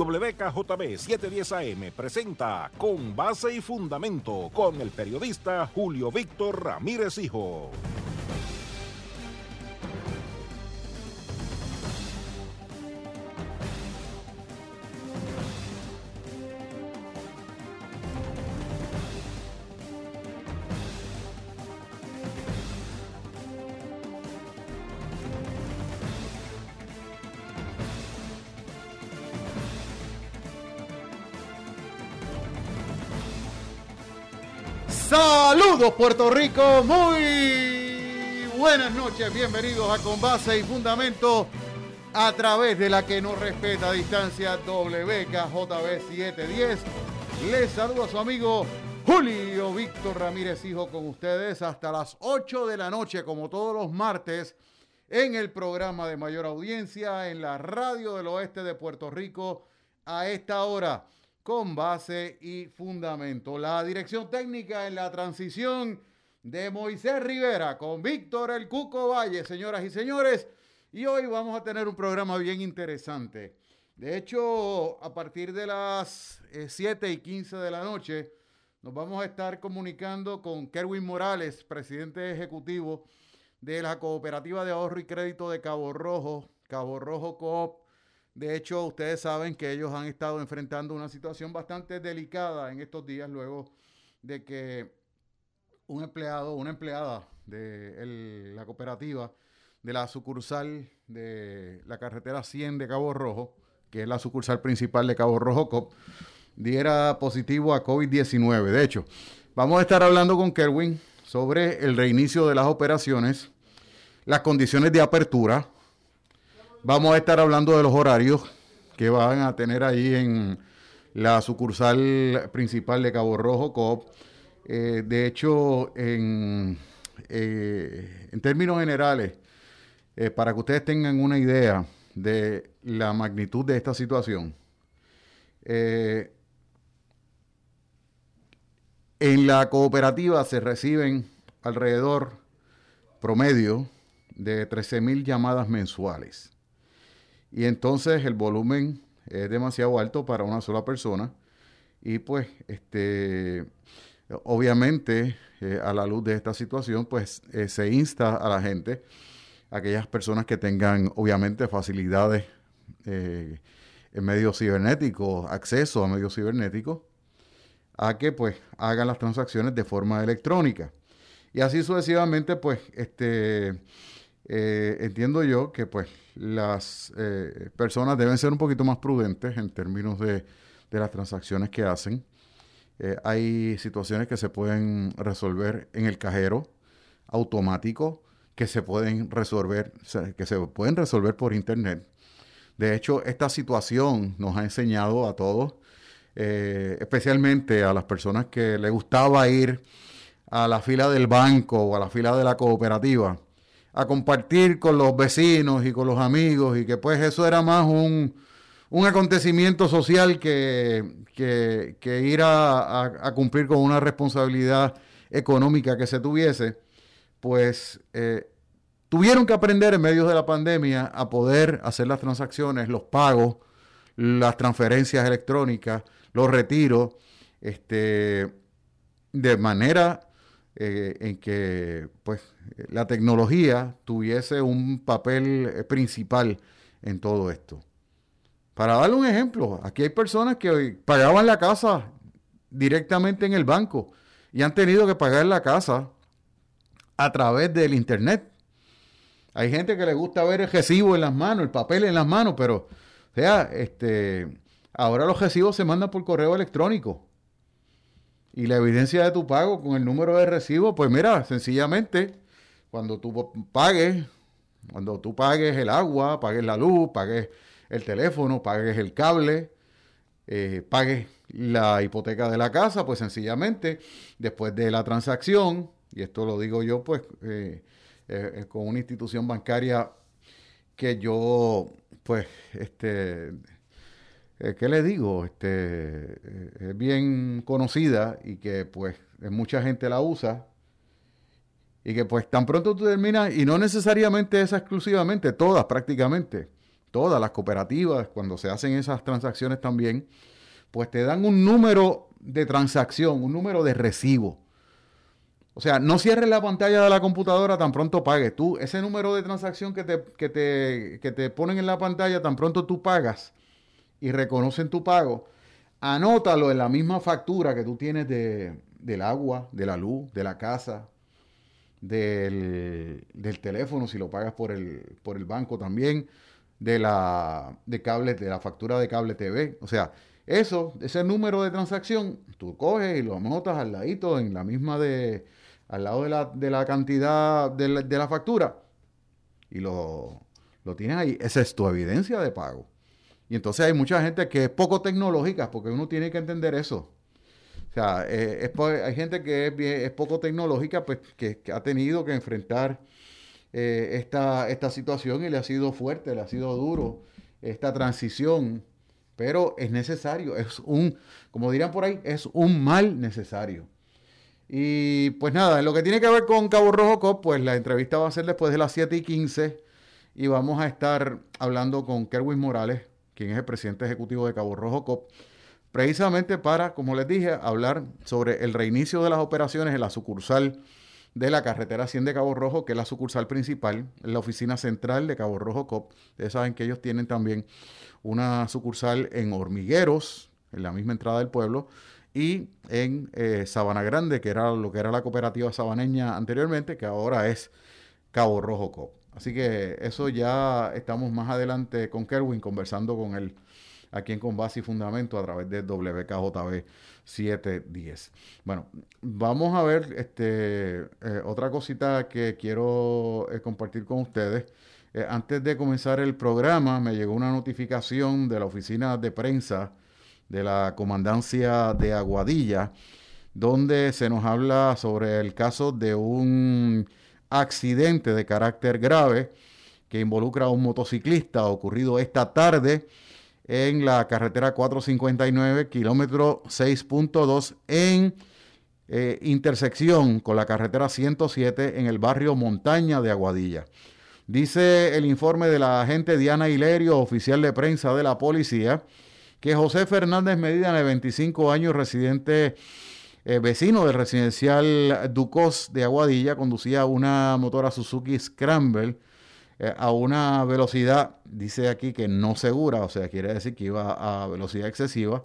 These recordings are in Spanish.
WKJB 710 AM presenta Con Base y Fundamento con el periodista Julio Víctor Ramírez Hijo. Puerto Rico, muy buenas noches, bienvenidos a Con Base y Fundamento a través de la que no respeta distancia WKJB 710. Les saludo a su amigo Julio Víctor Ramírez Hijo con ustedes hasta las 8 de la noche como todos los martes en el programa de mayor audiencia en la radio del oeste de Puerto Rico a esta hora con base y fundamento. La dirección técnica en la transición de Moisés Rivera con Víctor El Cuco Valle, señoras y señores. Y hoy vamos a tener un programa bien interesante. De hecho, a partir de las 7 eh, y 15 de la noche, nos vamos a estar comunicando con Kerwin Morales, presidente ejecutivo de la Cooperativa de Ahorro y Crédito de Cabo Rojo, Cabo Rojo Coop de hecho, ustedes saben que ellos han estado enfrentando una situación bastante delicada en estos días luego de que un empleado, una empleada de la cooperativa de la sucursal de la carretera 100 de Cabo Rojo, que es la sucursal principal de Cabo Rojo COP, diera positivo a COVID-19. De hecho, vamos a estar hablando con Kerwin sobre el reinicio de las operaciones, las condiciones de apertura, Vamos a estar hablando de los horarios que van a tener ahí en la sucursal principal de Cabo Rojo COP. Eh, de hecho, en, eh, términos generales, eh, para que ustedes tengan una idea de la magnitud de esta situación, en la cooperativa se reciben alrededor promedio de 13 mil llamadas mensuales. Y entonces el volumen es demasiado alto para una sola persona. Y pues, este, obviamente, eh, a la luz de esta situación, pues eh, se insta a la gente, aquellas personas que tengan, obviamente, facilidades eh, en medios cibernéticos, acceso a medios cibernéticos, a que pues hagan las transacciones de forma electrónica. Y así sucesivamente, pues, este, entiendo yo que pues las eh, personas deben ser un poquito más prudentes en términos de, las transacciones que hacen. Eh, hay situaciones que se pueden resolver en el cajero automático, que se pueden resolver, que se pueden resolver por internet. De hecho, esta situación nos ha enseñado a todos, eh, especialmente a las personas que les gustaba ir a la fila del banco o a la fila de la cooperativa, a compartir con los vecinos y con los amigos y que pues eso era más un, acontecimiento social que, que, ir a, cumplir con una responsabilidad económica que se tuviese, pues eh, tuvieron que aprender en medio de la pandemia a poder hacer las transacciones, los pagos, las transferencias electrónicas, los retiros, este, de manera eh, en que pues, la tecnología tuviese un papel eh, principal en todo esto. Para darle un ejemplo, aquí hay personas que pagaban la casa directamente en el banco y han tenido que pagar la casa a través del internet. Hay gente que le gusta ver el recibo en las manos, el papel en las manos, pero este, ahora los recibos se mandan por correo electrónico y la evidencia de tu pago con el número de recibo, pues mira, sencillamente, cuando tú pagues, cuando tú pagues el agua, pagues la luz, pagues el teléfono, pagues el cable, eh, pagues la hipoteca de la casa, pues sencillamente, después de la transacción, y esto lo digo yo, pues, eh, eh, con una institución bancaria que yo, pues, este eh, ¿qué le digo? Este, eh, es bien conocida y que pues mucha gente la usa y que pues tan pronto tú terminas, y no necesariamente esa exclusivamente, todas prácticamente, todas las cooperativas, cuando se hacen esas transacciones también, pues te dan un número de transacción, un número de recibo. O sea, no cierres la pantalla de la computadora tan pronto pagues. Tú, ese número de transacción que te, que te, que te ponen en la pantalla tan pronto tú pagas y reconocen tu pago, anótalo en la misma factura que tú tienes de, del agua, de la luz, de la casa, del, del, teléfono, si lo pagas por el, por el banco también, de la, de cable, de la factura de cable TV. O sea, eso, ese número de transacción, tú coges y lo anotas al ladito, en la misma de, al lado de la, de la cantidad de la, de la factura y lo, lo, tienes ahí. Esa es tu evidencia de pago. Y entonces hay mucha gente que es poco tecnológica, porque uno tiene que entender eso. O sea, eh, es, hay gente que es, poco tecnológica, pues que, ha tenido que enfrentar eh, esta, esta situación y le ha sido fuerte, le ha sido duro esta transición pero es necesario, es un, como dirían por ahí, es un mal necesario. Y pues nada, lo que tiene que ver con Cabo Rojo Cop, pues la entrevista va a ser después de las 7 y 15 y vamos a estar hablando con Kerwin Morales, quien es el presidente ejecutivo de Cabo Rojo Cop, precisamente para, como les dije, hablar sobre el reinicio de las operaciones en la sucursal de la carretera 100 de Cabo Rojo, que es la sucursal principal, la oficina central de Cabo Rojo Cop. Ustedes saben que ellos tienen también una sucursal en Hormigueros, en la misma entrada del pueblo, y en eh, Sabana Grande, que era lo que era la cooperativa sabaneña anteriormente, que ahora es Cabo Rojo Cop. Así que eso ya estamos más adelante con Kerwin conversando con él aquí en Con Base y Fundamento a través de WKJB 710. Bueno, vamos a ver este, eh, otra cosita que quiero eh, compartir con ustedes. Eh, antes de comenzar el programa, me llegó una notificación de la oficina de prensa de la comandancia de Aguadilla, donde se nos habla sobre el caso de un accidente de carácter grave que involucra a un motociclista ocurrido esta tarde en la carretera 459, kilómetro 6.2, en eh, intersección con la carretera 107 en el barrio Montaña de Aguadilla. Dice el informe de la agente Diana Hilerio, oficial de prensa de la policía, que José Fernández Medina, de 25 años, residente eh, vecino del residencial Ducos de Aguadilla, conducía una motora Suzuki Scramble eh, a una velocidad, dice aquí que no segura, o sea, quiere decir que iba a velocidad excesiva.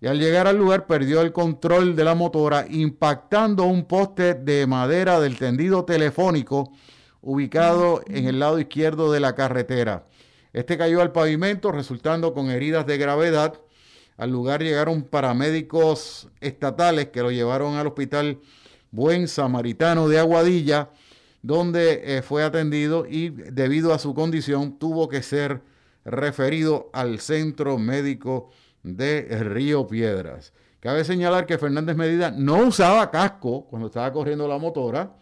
Y al llegar al lugar perdió el control de la motora, impactando un poste de madera del tendido telefónico ubicado en el lado izquierdo de la carretera. Este cayó al pavimento resultando con heridas de gravedad. Al lugar llegaron paramédicos estatales que lo llevaron al hospital Buen Samaritano de Aguadilla, donde eh, fue atendido y debido a su condición tuvo que ser referido al centro médico de Río Piedras. Cabe señalar que Fernández Medida no usaba casco cuando estaba corriendo la motora.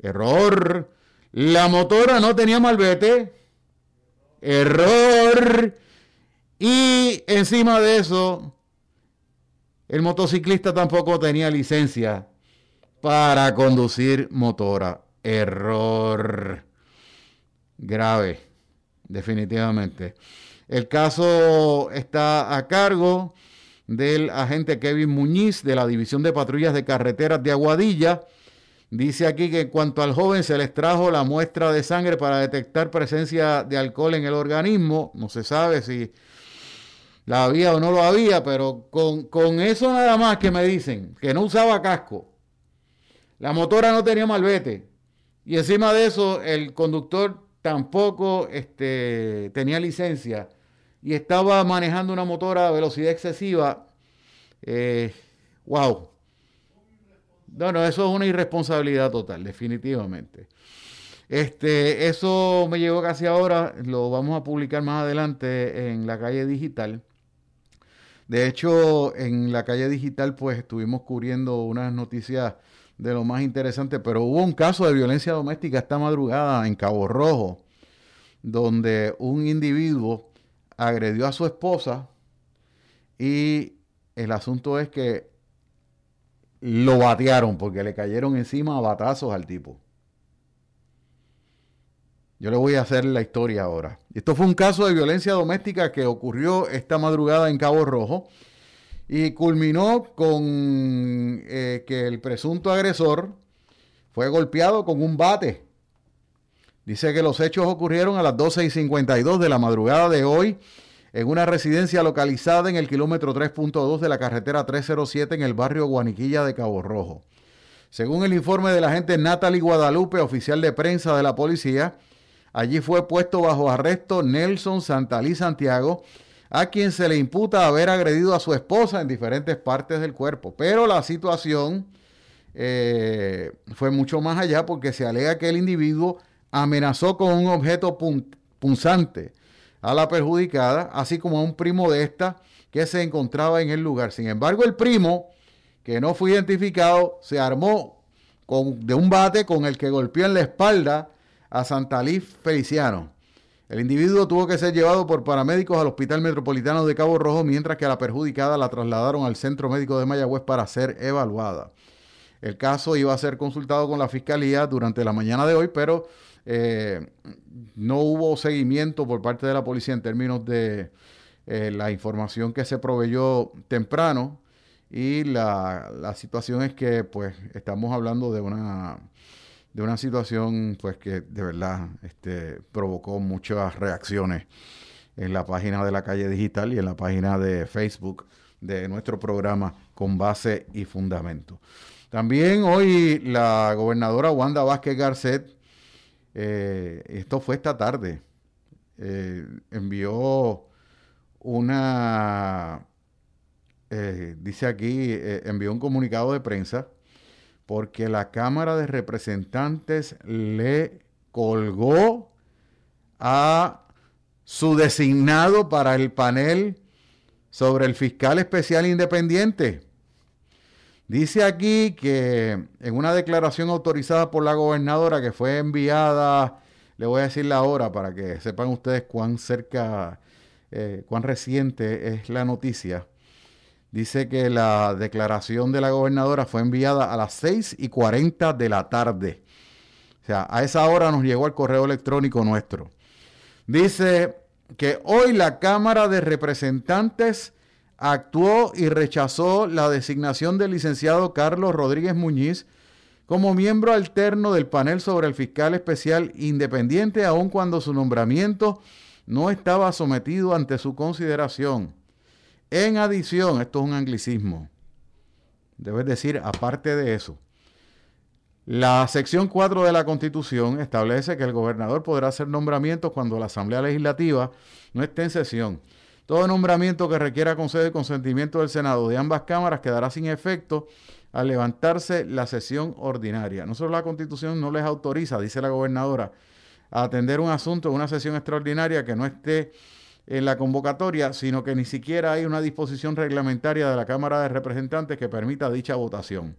Error. La motora no tenía malvete. Error. Y encima de eso, el motociclista tampoco tenía licencia para conducir motora. Error. Grave, definitivamente. El caso está a cargo del agente Kevin Muñiz de la División de Patrullas de Carreteras de Aguadilla Dice aquí que en cuanto al joven se les trajo la muestra de sangre para detectar presencia de alcohol en el organismo. No se sabe si la había o no lo había, pero con, con eso nada más que me dicen que no usaba casco, la motora no tenía malvete y encima de eso el conductor tampoco este, tenía licencia y estaba manejando una motora a velocidad excesiva. Eh, wow, no, no, eso es una irresponsabilidad total, definitivamente. Este, eso me llegó casi ahora, lo vamos a publicar más adelante en la calle digital. De hecho, en la calle digital, pues estuvimos cubriendo unas noticias de lo más interesante, pero hubo un caso de violencia doméstica esta madrugada en Cabo Rojo, donde un individuo agredió a su esposa y el asunto es que lo batearon porque le cayeron encima a batazos al tipo. Yo le voy a hacer la historia ahora. Esto fue un caso de violencia doméstica que ocurrió esta madrugada en Cabo Rojo y culminó con eh, que el presunto agresor fue golpeado con un bate. Dice que los hechos ocurrieron a las 12 y 52 de la madrugada de hoy en una residencia localizada en el kilómetro 3.2 de la carretera 307 en el barrio Guaniquilla de Cabo Rojo. Según el informe de la agente Natalie Guadalupe, oficial de prensa de la policía, Allí fue puesto bajo arresto Nelson Santalí Santiago, a quien se le imputa haber agredido a su esposa en diferentes partes del cuerpo. Pero la situación eh, fue mucho más allá porque se alega que el individuo amenazó con un objeto punzante a la perjudicada, así como a un primo de esta que se encontraba en el lugar. Sin embargo, el primo, que no fue identificado, se armó de un bate con el que golpeó en la espalda a Santalí Feliciano. El individuo tuvo que ser llevado por paramédicos al Hospital Metropolitano de Cabo Rojo, mientras que a la perjudicada la trasladaron al Centro Médico de Mayagüez para ser evaluada. El caso iba a ser consultado con la Fiscalía durante la mañana de hoy, pero eh, no hubo seguimiento por parte de la policía en términos de eh, la información que se proveyó temprano y la, la situación es que pues estamos hablando de una de una situación pues que de verdad este, provocó muchas reacciones en la página de la calle digital y en la página de Facebook de nuestro programa con base y fundamento. También hoy la gobernadora Wanda Vázquez Garcet, eh, esto fue esta tarde, eh, envió una, eh, dice aquí, envió un comunicado de prensa porque la Cámara de Representantes le colgó a su designado para el panel sobre el fiscal especial independiente. Dice aquí que en una declaración autorizada por la gobernadora que fue enviada, le voy a decir la hora para que sepan ustedes cuán cerca, eh, cuán reciente es la noticia. Dice que la declaración de la gobernadora fue enviada a las 6 y 40 de la tarde. O sea, a esa hora nos llegó el correo electrónico nuestro. Dice que hoy la Cámara de Representantes actuó y rechazó la designación del licenciado Carlos Rodríguez Muñiz como miembro alterno del panel sobre el fiscal especial independiente, aun cuando su nombramiento no estaba sometido ante su consideración. En adición, esto es un anglicismo, debes decir, aparte de eso, la sección 4 de la Constitución establece que el gobernador podrá hacer nombramientos cuando la Asamblea Legislativa no esté en sesión. Todo nombramiento que requiera conceder el consentimiento del Senado de ambas cámaras quedará sin efecto al levantarse la sesión ordinaria. No solo la Constitución no les autoriza, dice la gobernadora, a atender un asunto en una sesión extraordinaria que no esté en la convocatoria, sino que ni siquiera hay una disposición reglamentaria de la Cámara de Representantes que permita dicha votación.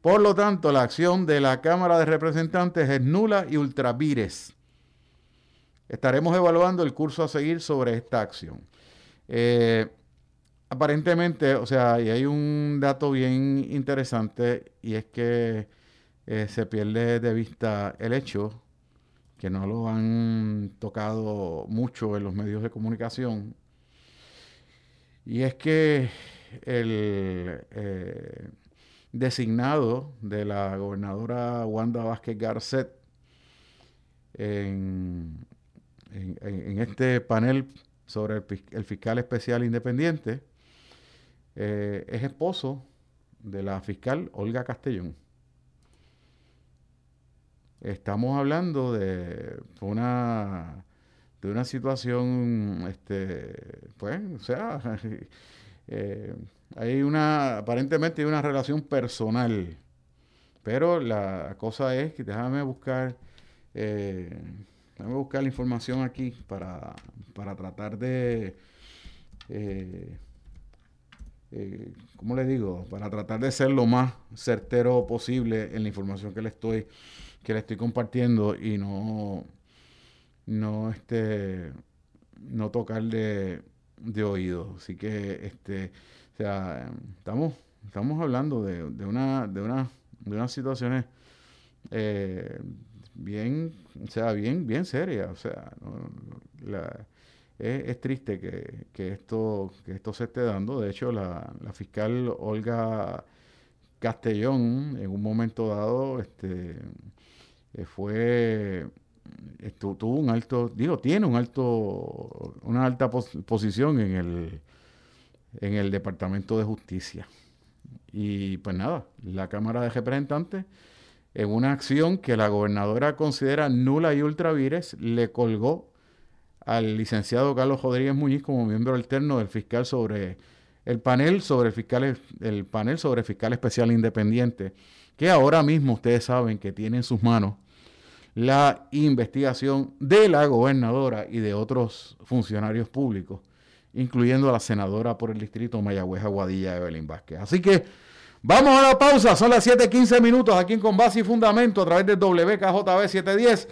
Por lo tanto, la acción de la Cámara de Representantes es nula y ultravires. Estaremos evaluando el curso a seguir sobre esta acción. Eh, aparentemente, o sea, y hay un dato bien interesante y es que eh, se pierde de vista el hecho que no lo han tocado mucho en los medios de comunicación. Y es que el eh, designado de la gobernadora Wanda Vázquez Garcet en, este panel sobre el, fiscal especial independiente eh, es esposo de la fiscal Olga Castellón. Estamos hablando de una, de una situación, este, pues, o sea, eh, hay una, aparentemente hay una relación personal, pero la cosa es que déjame buscar, eh, déjame buscar la información aquí para, para tratar de, eh, eh, ¿cómo le digo? Para tratar de ser lo más certero posible en la información que le estoy que le estoy compartiendo y no, no, este, no tocarle de oído. Así que, este, o sea, estamos, estamos hablando de, de, una, de, una, de unas situaciones, eh, bien, o sea, bien, bien seria. O sea, es, triste que, esto, que esto se esté dando. De hecho, la, fiscal Olga Castellón, en un momento dado, este, eh, fue tuvo un alto, digo, tiene un alto, una alta posición en el, en el Departamento de Justicia. Y pues nada, la Cámara de Representantes, en una acción que la gobernadora considera nula y ultravires, le colgó al licenciado Carlos Rodríguez Muñiz como miembro alterno del fiscal sobre el panel sobre fiscal el panel sobre fiscal especial independiente que ahora mismo ustedes saben que tiene en sus manos la investigación de la gobernadora y de otros funcionarios públicos, incluyendo a la senadora por el distrito Mayagüez Aguadilla, Evelyn Vázquez. Así que vamos a la pausa, son las 7:15 minutos aquí en Con Base y Fundamento a través del WKJB 710.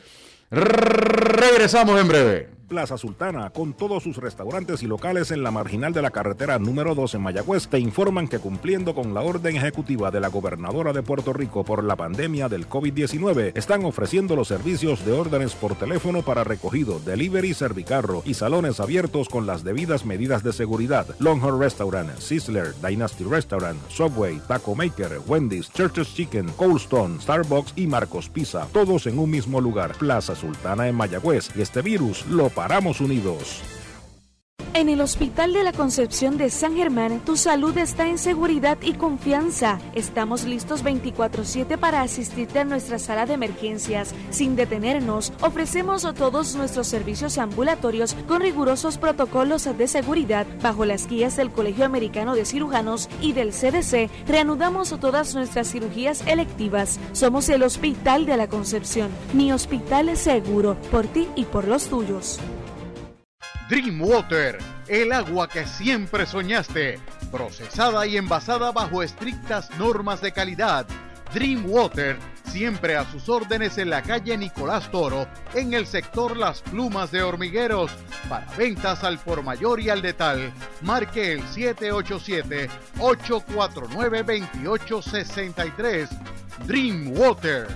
Regresamos en breve. Plaza Sultana, con todos sus restaurantes y locales en la marginal de la carretera número 2 en Mayagüez, te informan que cumpliendo con la orden ejecutiva de la gobernadora de Puerto Rico por la pandemia del COVID-19, están ofreciendo los servicios de órdenes por teléfono para recogido, delivery, servicarro y salones abiertos con las debidas medidas de seguridad. Longhorn Restaurant, Sizzler, Dynasty Restaurant, Subway, Taco Maker, Wendy's, Church's Chicken, Cold Stone, Starbucks y Marcos Pizza, todos en un mismo lugar. Plaza Sultana en Mayagüez y este virus lo paramos unidos. En el Hospital de la Concepción de San Germán, tu salud está en seguridad y confianza. Estamos listos 24/7 para asistirte a nuestra sala de emergencias. Sin detenernos, ofrecemos todos nuestros servicios ambulatorios con rigurosos protocolos de seguridad bajo las guías del Colegio Americano de Cirujanos y del CDC. Reanudamos todas nuestras cirugías electivas. Somos el Hospital de la Concepción. Mi hospital es seguro por ti y por los tuyos. Dreamwater, el agua que siempre soñaste, procesada y envasada bajo estrictas normas de calidad. Dreamwater, siempre a sus órdenes en la calle Nicolás Toro, en el sector Las Plumas de Hormigueros. Para ventas al por mayor y al detal, marque el 787-849-2863. Dreamwater.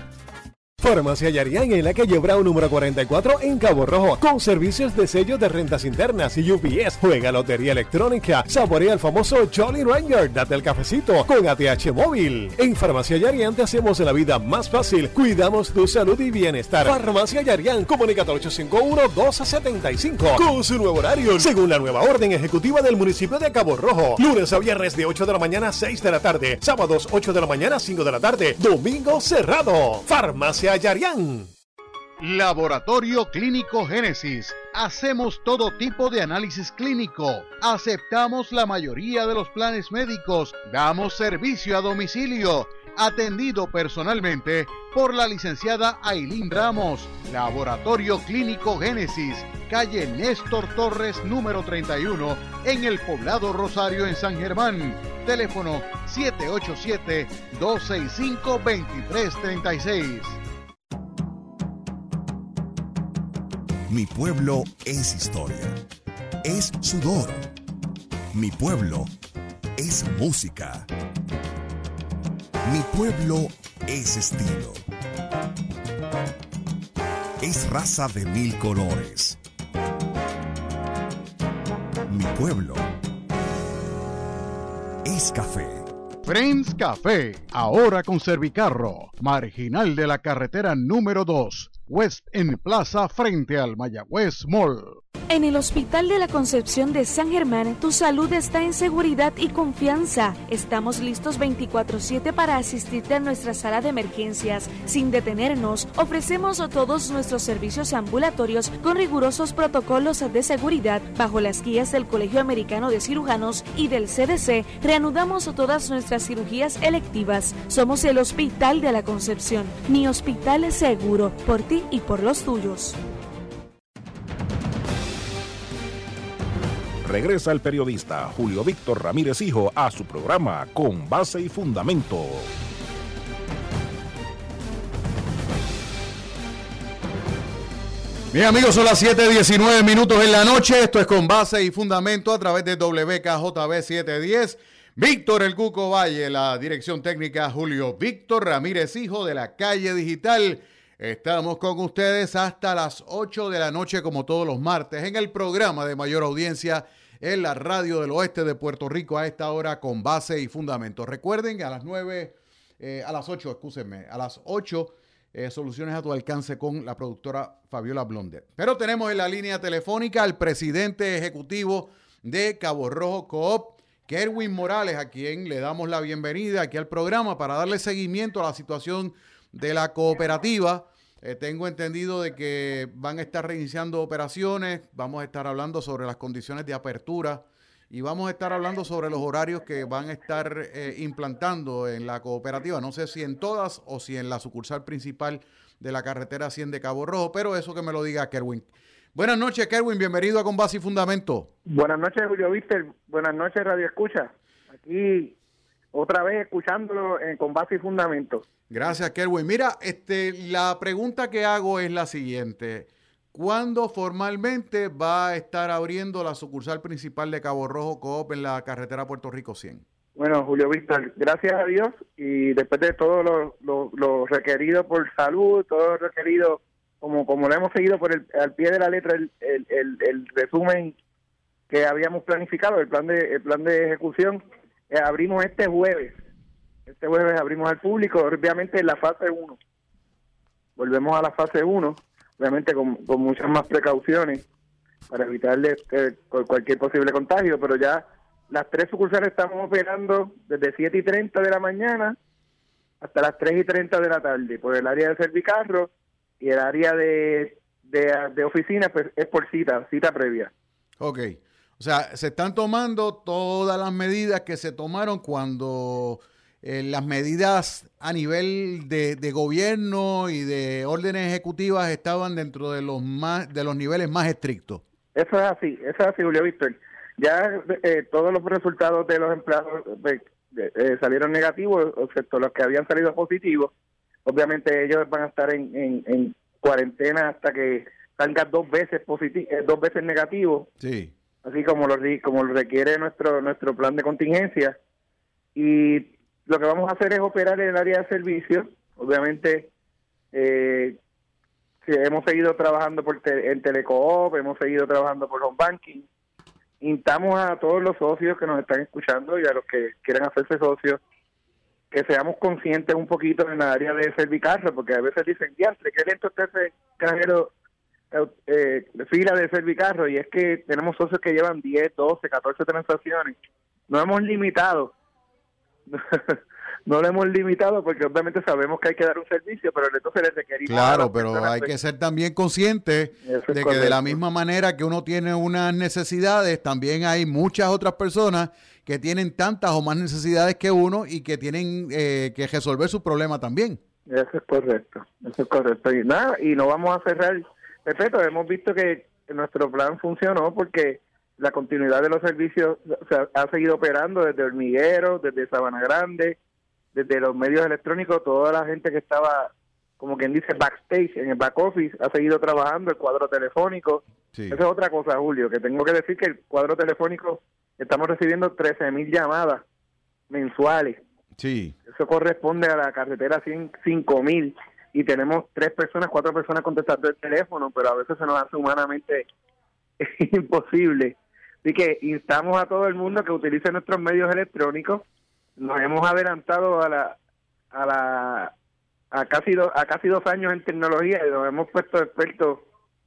Farmacia Yarián en la calle Brown número 44 en Cabo Rojo, con servicios de sello de rentas internas y UPS. Juega lotería electrónica, saborea el famoso Jolly Ranger, date el cafecito con ATH móvil. En Farmacia Yarián te hacemos la vida más fácil, cuidamos tu salud y bienestar. Farmacia Yarián, comunica 851-1275 con su nuevo horario, según la nueva orden ejecutiva del municipio de Cabo Rojo. Lunes a viernes de 8 de la mañana a 6 de la tarde, sábados 8 de la mañana a 5 de la tarde, domingo cerrado. Farmacia Yarián. Laboratorio Clínico Génesis. Hacemos todo tipo de análisis clínico. Aceptamos la mayoría de los planes médicos. Damos servicio a domicilio. Atendido personalmente por la licenciada Ailín Ramos. Laboratorio Clínico Génesis. Calle Néstor Torres número 31 en el poblado Rosario en San Germán. Teléfono 787 Mi pueblo es historia, es sudor. Mi pueblo es música. Mi pueblo es estilo. Es raza de mil colores. Mi pueblo es café. Friends Café, ahora con Servicarro, marginal de la carretera número 2 West en Plaza frente al Mayagüez Mall. En el Hospital de la Concepción de San Germán, tu salud está en seguridad y confianza. Estamos listos 24/7 para asistirte a nuestra sala de emergencias. Sin detenernos, ofrecemos todos nuestros servicios ambulatorios con rigurosos protocolos de seguridad bajo las guías del Colegio Americano de Cirujanos y del CDC. Reanudamos todas nuestras cirugías electivas. Somos el Hospital de la Concepción. Mi hospital es seguro por ti y por los tuyos. Regresa el periodista Julio Víctor Ramírez Hijo a su programa Con Base y Fundamento. Bien amigos, son las 7.19 minutos en la noche. Esto es Con Base y Fundamento a través de WKJB 710. Víctor El Cuco Valle, la dirección técnica Julio Víctor Ramírez Hijo de la calle digital Estamos con ustedes hasta las 8 de la noche, como todos los martes, en el programa de mayor audiencia en la radio del oeste de Puerto Rico a esta hora con base y fundamento. Recuerden que a las 9, eh, a las 8, escúsenme, a las 8, eh, soluciones a tu alcance con la productora Fabiola Blondet. Pero tenemos en la línea telefónica al presidente ejecutivo de Cabo Rojo Coop, Kerwin Morales, a quien le damos la bienvenida aquí al programa para darle seguimiento a la situación de la cooperativa eh, tengo entendido de que van a estar reiniciando operaciones, vamos a estar hablando sobre las condiciones de apertura y vamos a estar hablando sobre los horarios que van a estar eh, implantando en la cooperativa. No sé si en todas o si en la sucursal principal de la carretera 100 de Cabo Rojo, pero eso que me lo diga Kerwin. Buenas noches, Kerwin. Bienvenido a Con Base y Fundamento. Buenas noches, Julio Víctor. Buenas noches, Radio Escucha. Aquí otra vez escuchándolo en Con Base y Fundamento. Gracias, Kerwin. Mira, este, la pregunta que hago es la siguiente. ¿Cuándo formalmente va a estar abriendo la sucursal principal de Cabo Rojo Coop en la carretera Puerto Rico 100? Bueno, Julio Víctor, gracias a Dios y después de todo lo, requerido por salud, todo lo requerido, como, como lo hemos seguido por el, al pie de la letra, el, el, resumen que habíamos planificado, el plan de, el plan de ejecución, eh, abrimos este jueves este jueves abrimos al público, obviamente en la fase 1. Volvemos a la fase 1, obviamente con, muchas más precauciones para evitarle eh, cualquier posible contagio, pero ya las tres sucursales estamos operando desde 7 y 30 de la mañana hasta las 3 y 30 de la tarde, por el área de servicarro y el área de, de, oficina pues, es por cita, cita previa. Ok. O sea, se están tomando todas las medidas que se tomaron cuando eh, las medidas a nivel de, gobierno y de órdenes ejecutivas estaban dentro de los más de los niveles más estrictos. Eso es así, eso es así, Julio Víctor. Ya eh, todos los resultados de los empleados eh, salieron negativos, excepto los que habían salido positivos. Obviamente ellos van a estar en, en, cuarentena hasta que salgan dos veces positivo, dos veces negativo. Sí. Así como lo como lo requiere nuestro nuestro plan de contingencia y lo que vamos a hacer es operar en el área de servicios. Obviamente, eh, hemos seguido trabajando por en Telecoop, hemos seguido trabajando por home banking. Instamos a todos los socios que nos están escuchando y a los que quieran hacerse socios que seamos conscientes un poquito en el área de servicarro, porque a veces dicen, diantre, qué lento está ese eh, fila de servicarro, y es que tenemos socios que llevan 10, 12, 14 transacciones. No hemos limitado no lo hemos limitado porque obviamente sabemos que hay que dar un servicio, pero entonces le requerimos. Claro, pero hay que ser también consciente de que de la misma manera que uno tiene unas necesidades, también hay muchas otras personas que tienen tantas o más necesidades que uno y que tienen eh, que resolver su problema también. Eso es correcto, eso es correcto. Y nada, y no vamos a cerrar. Perfecto, hemos visto que nuestro plan funcionó porque la continuidad de los servicios ha seguido operando desde Hormiguero, desde Sabana Grande, desde los medios electrónicos, toda la gente que estaba, como quien dice, backstage, en el back office, ha seguido trabajando, el cuadro telefónico. Esa es otra cosa, Julio, que tengo que decir que el cuadro telefónico, estamos recibiendo 13 mil llamadas mensuales. Sí. Eso corresponde a la carretera 5 mil y tenemos tres personas, cuatro personas contestando el teléfono, pero a veces se nos hace humanamente imposible Así que instamos a todo el mundo que utilice nuestros medios electrónicos. Nos hemos adelantado a la a la a casi do, a casi dos años en tecnología y nos hemos puesto expertos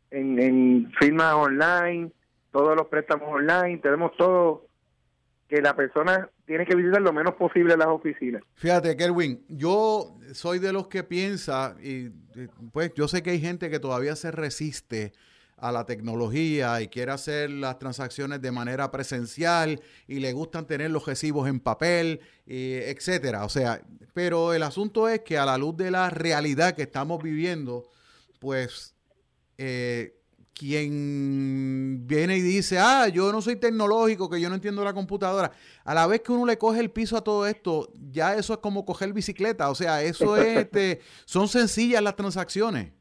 en, en firmas online, todos los préstamos online, tenemos todo que la persona tiene que visitar lo menos posible las oficinas. Fíjate, Kerwin, yo soy de los que piensa, y pues yo sé que hay gente que todavía se resiste a la tecnología y quiere hacer las transacciones de manera presencial y le gustan tener los recibos en papel, etcétera. O sea, pero el asunto es que a la luz de la realidad que estamos viviendo, pues eh, quien viene y dice, ah, yo no soy tecnológico, que yo no entiendo la computadora, a la vez que uno le coge el piso a todo esto, ya eso es como coger bicicleta, o sea, eso es, este, son sencillas las transacciones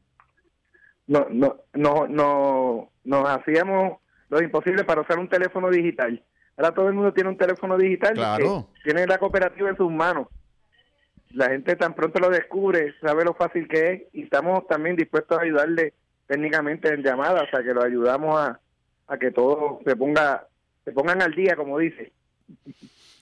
no, no, no, no, nos hacíamos lo imposible para usar un teléfono digital. Ahora todo el mundo tiene un teléfono digital claro. que tiene la cooperativa en sus manos. la gente tan pronto lo descubre, sabe lo fácil que es y estamos también dispuestos a ayudarle técnicamente en llamadas, o sea que lo ayudamos a, a que todo se ponga se pongan al día, como dice.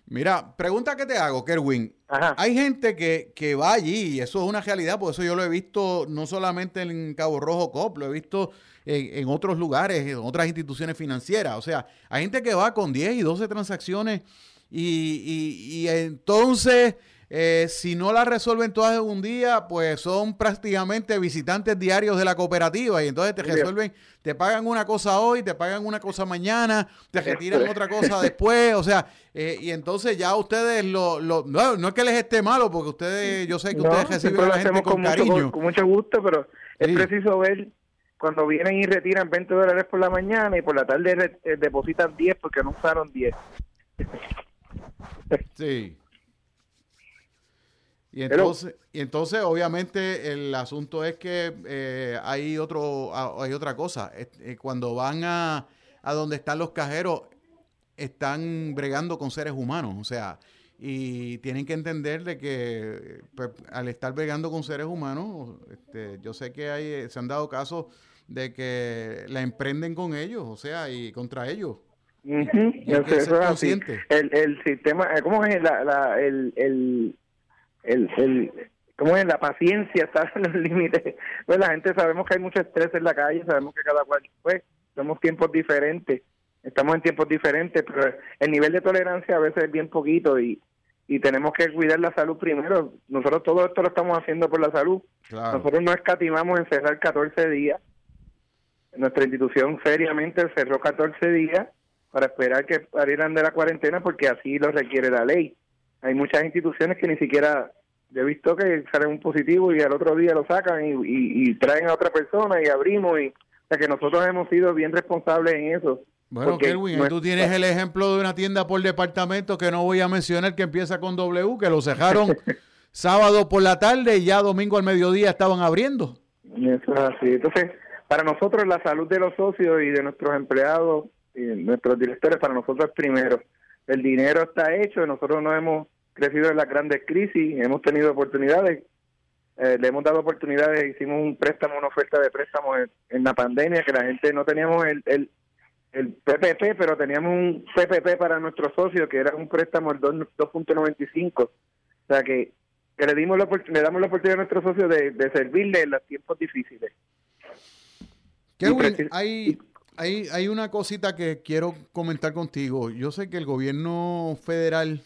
Mira, pregunta que te hago, Kerwin. Ajá. Hay gente que, que va allí y eso es una realidad, por eso yo lo he visto no solamente en Cabo Rojo Cop, lo he visto en, en otros lugares, en otras instituciones financieras. O sea, hay gente que va con 10 y 12 transacciones y, y, y entonces eh, si no la resuelven todas en un día, pues son prácticamente visitantes diarios de la cooperativa y entonces te resuelven, te pagan una cosa hoy, te pagan una cosa mañana, te retiran otra cosa después, o sea, eh, y entonces ya ustedes lo, lo no, no, es que les esté malo, porque ustedes, yo sé que No, ustedes reciben a la gente con, con mucho, cariño. con, con mucho gusto, pero es Sí. preciso ver cuando vienen y retiran 20 dólares por la mañana y por la tarde re- eh, depositan 10 porque no usaron 10. Sí. Y Pero- entonces, y entonces, obviamente, el asunto es que eh, hay otro, hay otra cosa. Eh, cuando van a, a donde están los cajeros, están bregando con seres humanos. O sea, y tienen que entender de que pues, al estar bregando con seres humanos, este, yo sé que hay, eh, se han dado casos de que la emprenden con ellos, o sea, y contra ellos. Y hay que ser consciente. El, el sistema, eh, ¿cómo es la, la, el, el, el, el- cómo es la paciencia está en los límites? Pues la gente sabemos que hay mucho estrés en la calle, sabemos que cada cual, pues, somos tiempos diferentes, estamos en tiempos diferentes, pero el nivel de tolerancia a veces es bien poquito y, y tenemos que cuidar la salud primero. Nosotros todo esto lo estamos haciendo por la salud. Claro. Nosotros no escatimamos en cerrar 14 días. Nuestra institución seriamente cerró 14 días para esperar que salieran de la cuarentena porque así lo requiere la ley. Hay muchas instituciones que ni siquiera, yo he visto que salen un positivo y al otro día lo sacan y, y- y traen a otra persona y abrimos. Y, o sea que nosotros hemos sido bien responsables en eso. Bueno, Kelvin, no ahí tú es- tienes el ejemplo de una tienda por departamento que no voy a mencionar que empieza con W, que lo cerraron sábado por la tarde y ya domingo al mediodía estaban abriendo. Eso es así. Entonces, para nosotros la salud de los socios y de nuestros empleados y nuestros directores, para nosotros es primero. El dinero está hecho, nosotros no hemos crecido en las grandes crisis, hemos tenido oportunidades, eh, le hemos dado oportunidades, hicimos un préstamo, una oferta de préstamo en, en la pandemia, que la gente no teníamos el, el, el PPP, pero teníamos un PPP para nuestros socios, que era un préstamo del 2 2.95. O sea que, que le, dimos la, le damos la oportunidad a nuestros socios de, de servirle en los tiempos difíciles. Hay, hay, hay una cosita que quiero comentar contigo. Yo sé que el gobierno federal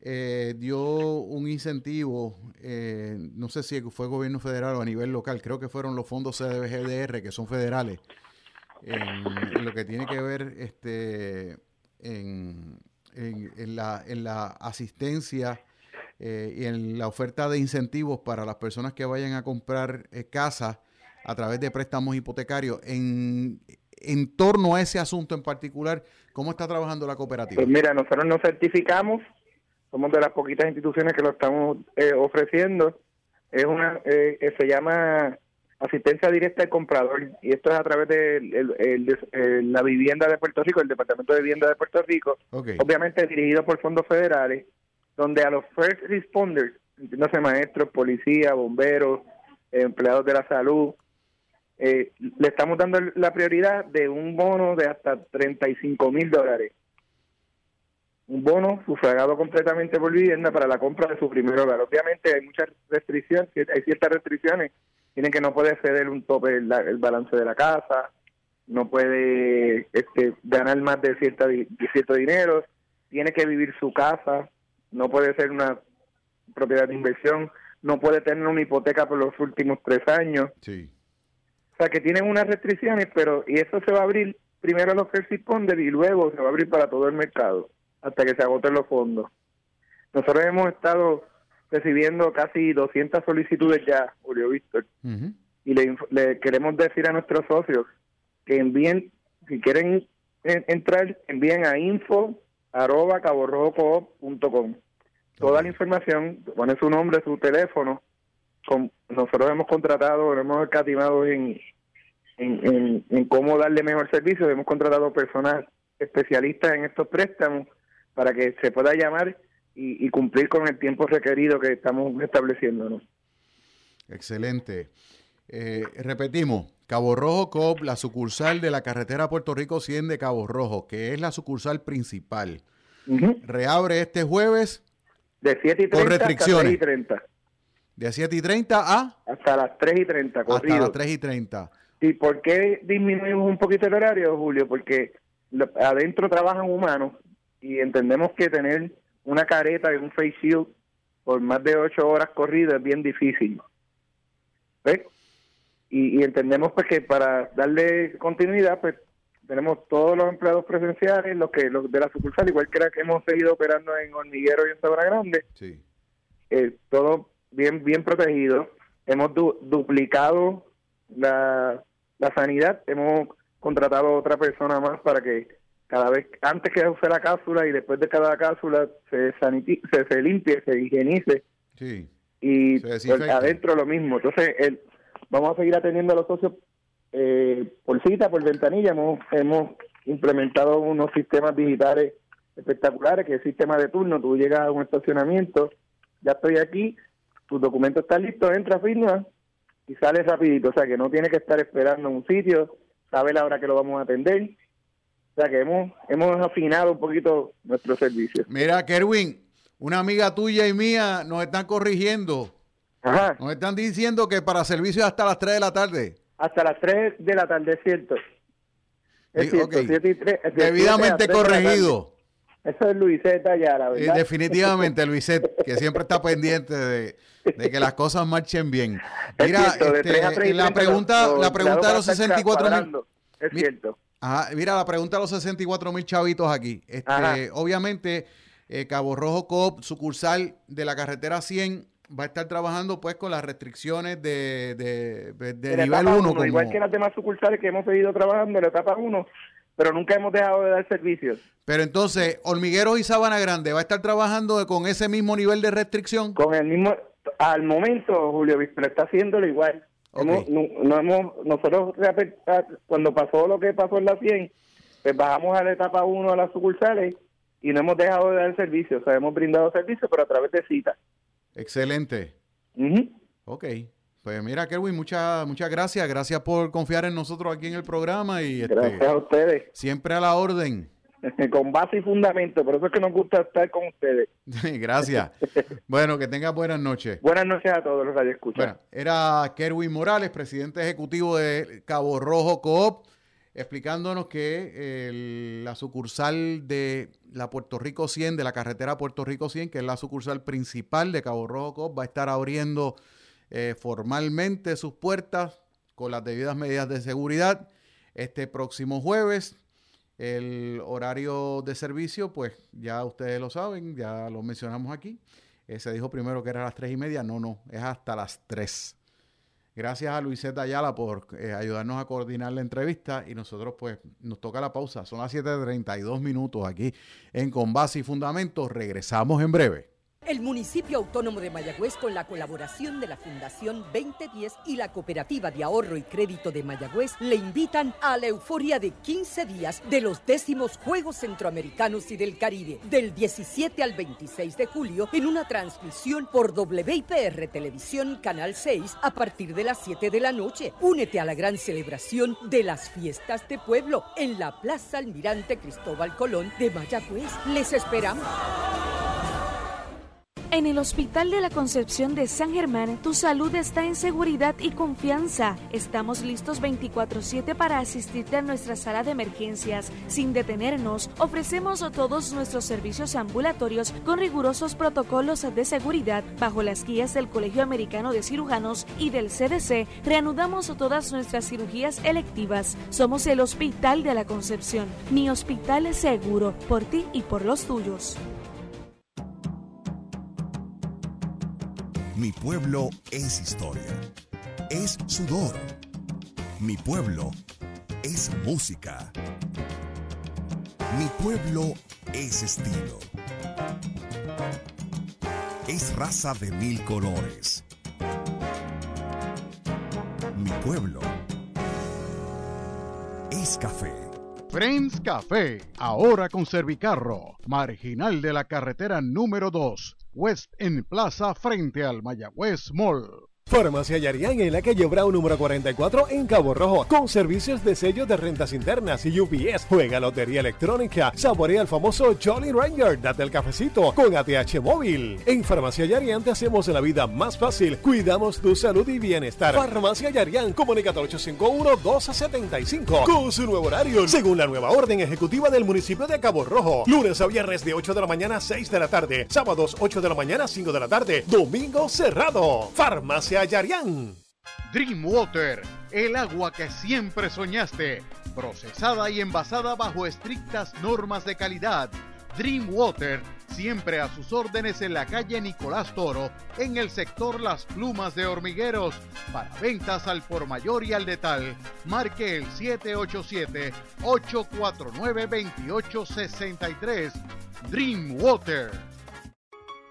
eh, dio un incentivo, eh, no sé si fue gobierno federal o a nivel local, creo que fueron los fondos CDBGDR, que son federales, en, lo que tiene que ver este, en, en- la, en la asistencia eh, y en la oferta de incentivos para las personas que vayan a comprar eh, casa a través de préstamos hipotecarios. En, en torno a ese asunto en particular, ¿cómo está trabajando la cooperativa? Pues mira, nosotros nos certificamos, somos de las poquitas instituciones que lo estamos eh, ofreciendo. Es una, eh, eh, se llama asistencia directa al comprador y esto es a través de el- el- el- la vivienda de Puerto Rico, el Departamento de Vivienda de Puerto Rico, obviamente dirigido por fondos federales, donde a los first responders, entiéndase maestros, policías, bomberos, empleados de la salud, eh, le estamos dando la prioridad de un bono de hasta 35 mil dólares. Un bono sufragado completamente por vivienda para la compra de su primer hogar. Obviamente hay muchas restricciones, hay ciertas restricciones, tienen que no puede ceder un tope el, el balance de la casa, no puede este, ganar más de, cierta, de cierto dinero, tiene que vivir su casa, no puede ser una propiedad de inversión, no puede tener una hipoteca por los últimos tres años. Sí. O sea, que tienen unas restricciones, pero y eso se va a abrir primero a los first responders y luego se va a abrir para todo el mercado hasta que se agoten los fondos. Nosotros hemos estado recibiendo casi 200 solicitudes ya, Julio Víctor, y le, queremos decir a nuestros socios que envíen, si quieren en- entrar, envíen a info arroba caborrojocoop.com. Toda la información, pone su nombre, su teléfono. Con, nosotros hemos contratado, hemos escatimado en, en, en, en cómo darle mejor servicio. Hemos contratado personas especialistas en estos préstamos para que se pueda llamar y, cumplir con el tiempo requerido que estamos estableciéndonos. Excelente. Eh, repetimos, Cabo Rojo COP, la sucursal de la carretera Puerto Rico 100 de Cabo Rojo, que es la sucursal principal. Reabre este jueves. De 7 y 30 con restricciones. y 30. De 7 y 30 a... Hasta las 3 y 30, corrido. Hasta las 3 y 30. ¿Y por qué disminuimos un poquito el horario, Julio? Porque adentro trabajan humanos y entendemos que tener una careta y un face shield por más de 8 horas corridas es bien difícil. ¿Ves? Y, entendemos pues que para darle continuidad, pues tenemos todos los empleados presenciales, los que los de la sucursal, igual que la que hemos seguido operando en Hormiguero y en Sabana Grande, sí. eh, todo bien bien protegido. Hemos duplicado la, la sanidad, hemos contratado a otra persona más para que cada vez, antes que use la cápsula y después de cada cápsula se, se, se limpie, se higienice. Sí. Y pues, adentro lo mismo. Entonces, el, vamos a seguir atendiendo a los socios eh, por cita, por ventanilla. Hemos, hemos implementado unos sistemas digitales espectaculares, que es el sistema de turno. Tú llegas a un estacionamiento, ya estoy aquí, tu documento está listo, entra, firma y sales rapidito. O sea, que no tiene que estar esperando en un sitio, sabe la hora que lo vamos a atender o sea que hemos, hemos afinado un poquito nuestro servicio. Mira, Kerwin, una amiga tuya y mía nos están corrigiendo. Ajá. Nos están diciendo que para servicio hasta las 3 de la tarde. Hasta las 3 de la tarde, es cierto. Es cierto, y 3, Debidamente corregido. Eso es Luiseta ya, la verdad. definitivamente, Luiseta, que siempre está pendiente de, que las cosas marchen bien. Mira, este, la pregunta, la pregunta de los 64 mil. Es cierto mira, la pregunta a los 64 mil chavitos aquí. Este, obviamente, eh, Cabo Rojo Coop, sucursal de la carretera 100, va a estar trabajando pues con las restricciones de, de, nivel 1. Igual que las demás sucursales que hemos seguido trabajando en la etapa 1, pero nunca hemos dejado de dar servicios. Pero entonces, Hormigueros y Sabana Grande, ¿va a estar trabajando con ese mismo nivel de restricción? Con el mismo, al momento, Julio pero está haciéndolo igual no, hemos, nosotros cuando pasó lo que pasó en la 100, pues bajamos a la etapa 1 a las sucursales y no hemos dejado de dar servicio, o sea, hemos brindado servicio, pero a través de citas. Excelente. Ok. Pues mira, Kerwin, muchas muchas gracias. Gracias por confiar en nosotros aquí en el programa. y este, Gracias a ustedes. Siempre a la orden. con base y fundamento, por eso es que nos gusta estar con ustedes. Gracias. bueno, que tenga buenas noches. Buenas noches a todos los que escuchan. era Kerwin Morales, presidente ejecutivo de Cabo Rojo Coop, explicándonos que la sucursal de la Puerto Rico 100, de la carretera Puerto Rico 100, que es la sucursal principal de Cabo Rojo Coop, va a estar abriendo eh, formalmente sus puertas con las debidas medidas de seguridad este próximo jueves el horario de servicio, pues ya ustedes lo saben, ya lo mencionamos aquí. Eh, se dijo primero que era a las tres y media. No, no, es hasta las tres. Gracias a Luiseta Ayala por eh, ayudarnos a coordinar la entrevista y nosotros pues nos toca la pausa. Son las 7.32 minutos aquí en Con Base y Fundamentos. Regresamos en breve. El municipio autónomo de Mayagüez, con la colaboración de la Fundación 2010 y la Cooperativa de Ahorro y Crédito de Mayagüez, le invitan a la euforia de 15 días de los décimos Juegos Centroamericanos y del Caribe, del 17 al 26 de julio, en una transmisión por WIPR Televisión Canal 6 a partir de las 7 de la noche. Únete a la gran celebración de las fiestas de pueblo en la Plaza Almirante Cristóbal Colón de Mayagüez. Les esperamos. En el Hospital de la Concepción de San Germán, tu salud está en seguridad y confianza. Estamos listos 24/7 para asistirte a nuestra sala de emergencias. Sin detenernos, ofrecemos todos nuestros servicios ambulatorios con rigurosos protocolos de seguridad. Bajo las guías del Colegio Americano de Cirujanos y del CDC, reanudamos todas nuestras cirugías electivas. Somos el Hospital de la Concepción, mi hospital es seguro, por ti y por los tuyos. Mi pueblo es historia, es sudor. Mi pueblo es música. Mi pueblo es estilo. Es raza de mil colores. Mi pueblo es café. Friends Café, ahora con Servicarro, marginal de la carretera número 2, West en Plaza frente al Mayagüez Mall. Farmacia Yarián en la calle Brown número 44 en Cabo Rojo, con servicios de sello de rentas internas y UPS. Juega lotería electrónica, saborea el famoso Jolly Ranger, date el cafecito con ATH móvil. En Farmacia Yarián te hacemos la vida más fácil, cuidamos tu salud y bienestar. Farmacia Yarián, comunicate 851-1275 con su nuevo horario, según la nueva orden ejecutiva del municipio de Cabo Rojo. Lunes a viernes de 8 de la mañana a 6 de la tarde, sábados 8 de la mañana a 5 de la tarde, domingo cerrado. Farmacia Yarián. Dreamwater, el agua que siempre soñaste, procesada y envasada bajo estrictas normas de calidad. Dreamwater, siempre a sus órdenes en la calle Nicolás Toro, en el sector Las Plumas de Hormigueros. Para ventas al por mayor y al detal, marque el 787-849-2863. Dreamwater.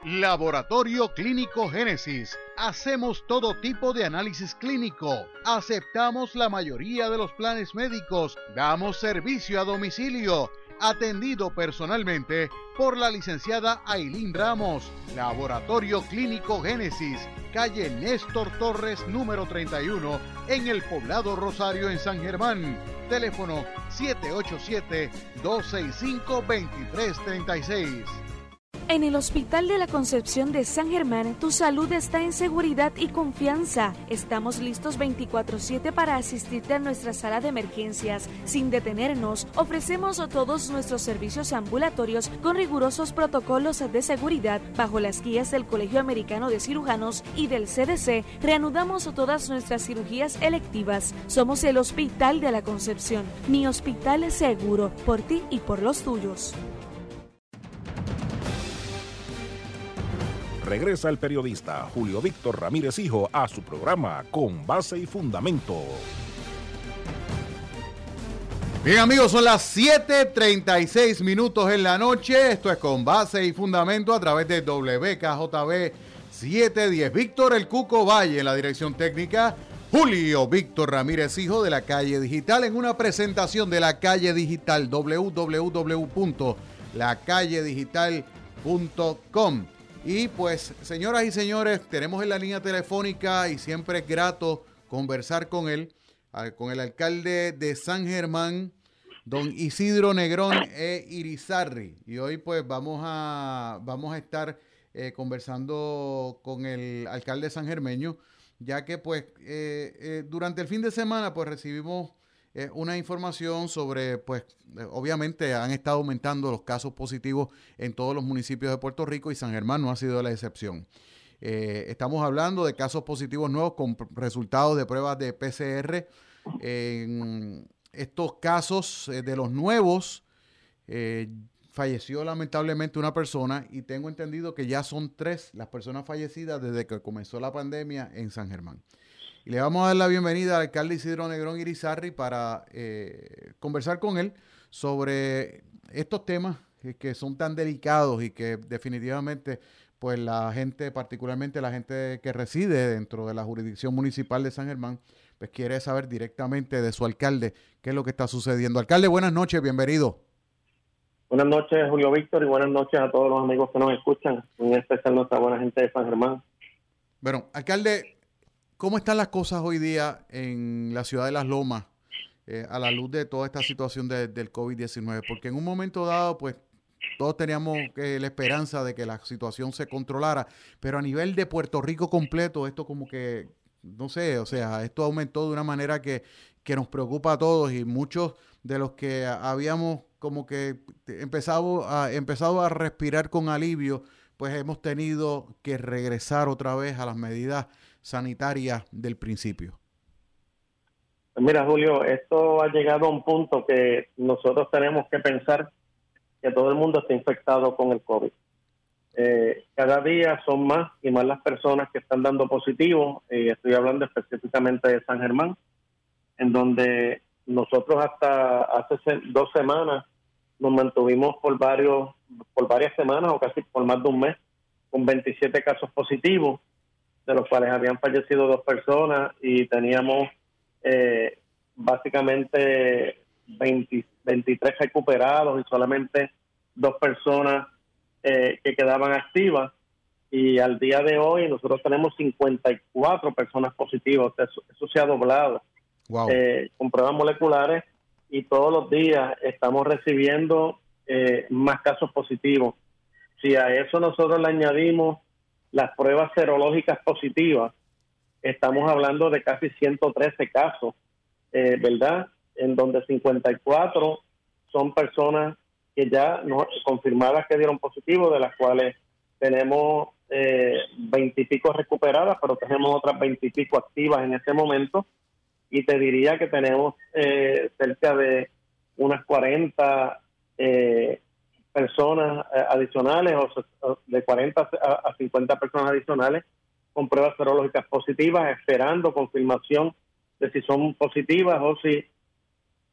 Laboratorio Clínico Génesis. Hacemos todo tipo de análisis clínico. Aceptamos la mayoría de los planes médicos. Damos servicio a domicilio. Atendido personalmente por la licenciada Ailín Ramos. Laboratorio Clínico Génesis. Calle Néstor Torres número 31 en el poblado Rosario en San Germán. Teléfono 787 265 2336. En el Hospital de la Concepción de San Germán, tu salud está en seguridad y confianza. Estamos listos 24/7 para asistirte a nuestra sala de emergencias. Sin detenernos, ofrecemos todos nuestros servicios ambulatorios con rigurosos protocolos de seguridad bajo las guías del Colegio Americano de Cirujanos y del CDC. Reanudamos todas nuestras cirugías electivas. Somos el Hospital de la Concepción. Mi hospital es seguro por ti y por los tuyos. Regresa el periodista Julio Víctor Ramírez Hijo a su programa Con Base y Fundamento. Bien amigos, son las 7.36 minutos en la noche. Esto es Con Base y Fundamento a través de WKJB 710. Víctor El Cuco Valle en la dirección técnica. Julio Víctor Ramírez Hijo de la Calle Digital en una presentación de la Calle Digital www.lacalledigital.com. Y pues, señoras y señores, tenemos en la línea telefónica y siempre es grato conversar con él, con el alcalde de San Germán, don Isidro Negrón e Irizarri. Y hoy pues vamos a, vamos a estar eh, conversando con el alcalde San Germeño, ya que pues eh, eh, durante el fin de semana pues recibimos una información sobre, pues, obviamente han estado aumentando los casos positivos en todos los municipios de Puerto Rico y San Germán no ha sido la excepción. estamos hablando de casos positivos nuevos con resultados de pruebas de PCR. En estos casos de los nuevos, falleció lamentablemente una persona y tengo entendido que ya son tres las personas fallecidas desde que comenzó la pandemia en San Germán. Y le vamos a dar la bienvenida al alcalde Isidro Negrón Irizarri para eh, conversar con él sobre estos temas que, son tan delicados y que definitivamente pues la gente, particularmente la gente que reside dentro de la jurisdicción municipal de San Germán, pues quiere saber directamente de su alcalde qué es lo que está sucediendo. Alcalde, buenas noches, bienvenido. Buenas noches, Julio Víctor, y buenas noches a todos los amigos que nos escuchan, en especial nuestra buena gente de San Germán. Bueno, alcalde, ¿Cómo están las cosas hoy día en la ciudad de Las Lomas eh, a la luz de toda esta situación del COVID-19? Porque en un momento dado, pues todos teníamos eh, la esperanza de que la situación se controlara, pero a nivel de Puerto Rico completo, esto como que, no sé, o sea, esto aumentó de una manera que, que nos preocupa a todos y muchos de los que habíamos como que empezado empezado a respirar con alivio, pues hemos tenido que regresar otra vez a las medidas sanitaria del principio? Mira, Julio, esto ha llegado a un punto que nosotros tenemos que pensar que todo el mundo está infectado con el COVID. Eh, cada día son más y más las personas que están dando positivo, y estoy hablando específicamente de San Germán, en donde nosotros hasta hace dos semanas nos mantuvimos por varios por varias semanas o casi por más de un mes con 27 casos positivos de los cuales habían fallecido dos personas y teníamos eh, básicamente 23 recuperados y solamente dos personas eh, que quedaban activas. Y al día de hoy nosotros tenemos 54 personas positivas. Eso, eso se ha doblado eh, con pruebas moleculares y todos los días estamos recibiendo eh, más casos positivos. Si a eso nosotros le añadimos las pruebas serológicas positivas, estamos hablando de casi 113 casos, eh, ¿verdad? En donde 54 son personas que ya no, confirmadas que dieron positivo, de las cuales tenemos eh, 20 y pico recuperadas, pero tenemos otras 20 y pico activas en este momento. Y te diría que tenemos eh, cerca de unas 40 eh, personas eh, adicionales, o, de 40 a 50 personas adicionales con pruebas serológicas positivas, esperando confirmación de si son positivas o si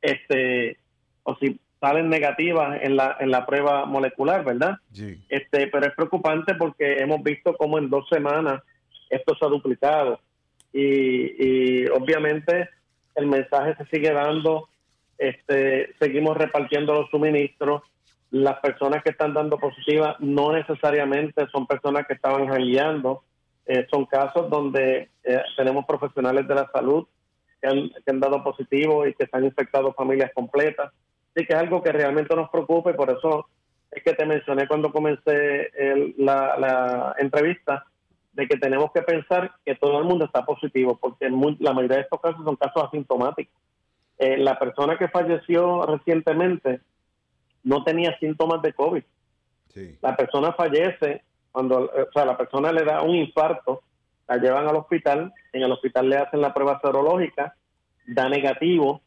este o si salen negativas en la en la prueba molecular, ¿verdad? Sí. Este, pero es preocupante porque hemos visto cómo en dos semanas esto se ha duplicado y, y obviamente el mensaje se sigue dando, este, seguimos repartiendo los suministros, las personas que están dando positivas no necesariamente son personas que estaban jangueando, eh, son casos donde eh, tenemos profesionales de la salud que han, dado positivo y que están infectado familias completas. Así que es algo que realmente nos preocupa y por eso es que te mencioné cuando comencé la, entrevista de que tenemos que pensar que todo el mundo está positivo, porque la mayoría de estos casos son casos asintomáticos. Eh, la persona que falleció recientemente no tenía síntomas de COVID. La persona fallece cuando o sea, la persona le da un infarto, la llevan al hospital, en el hospital le hacen la prueba serológica, da negativo,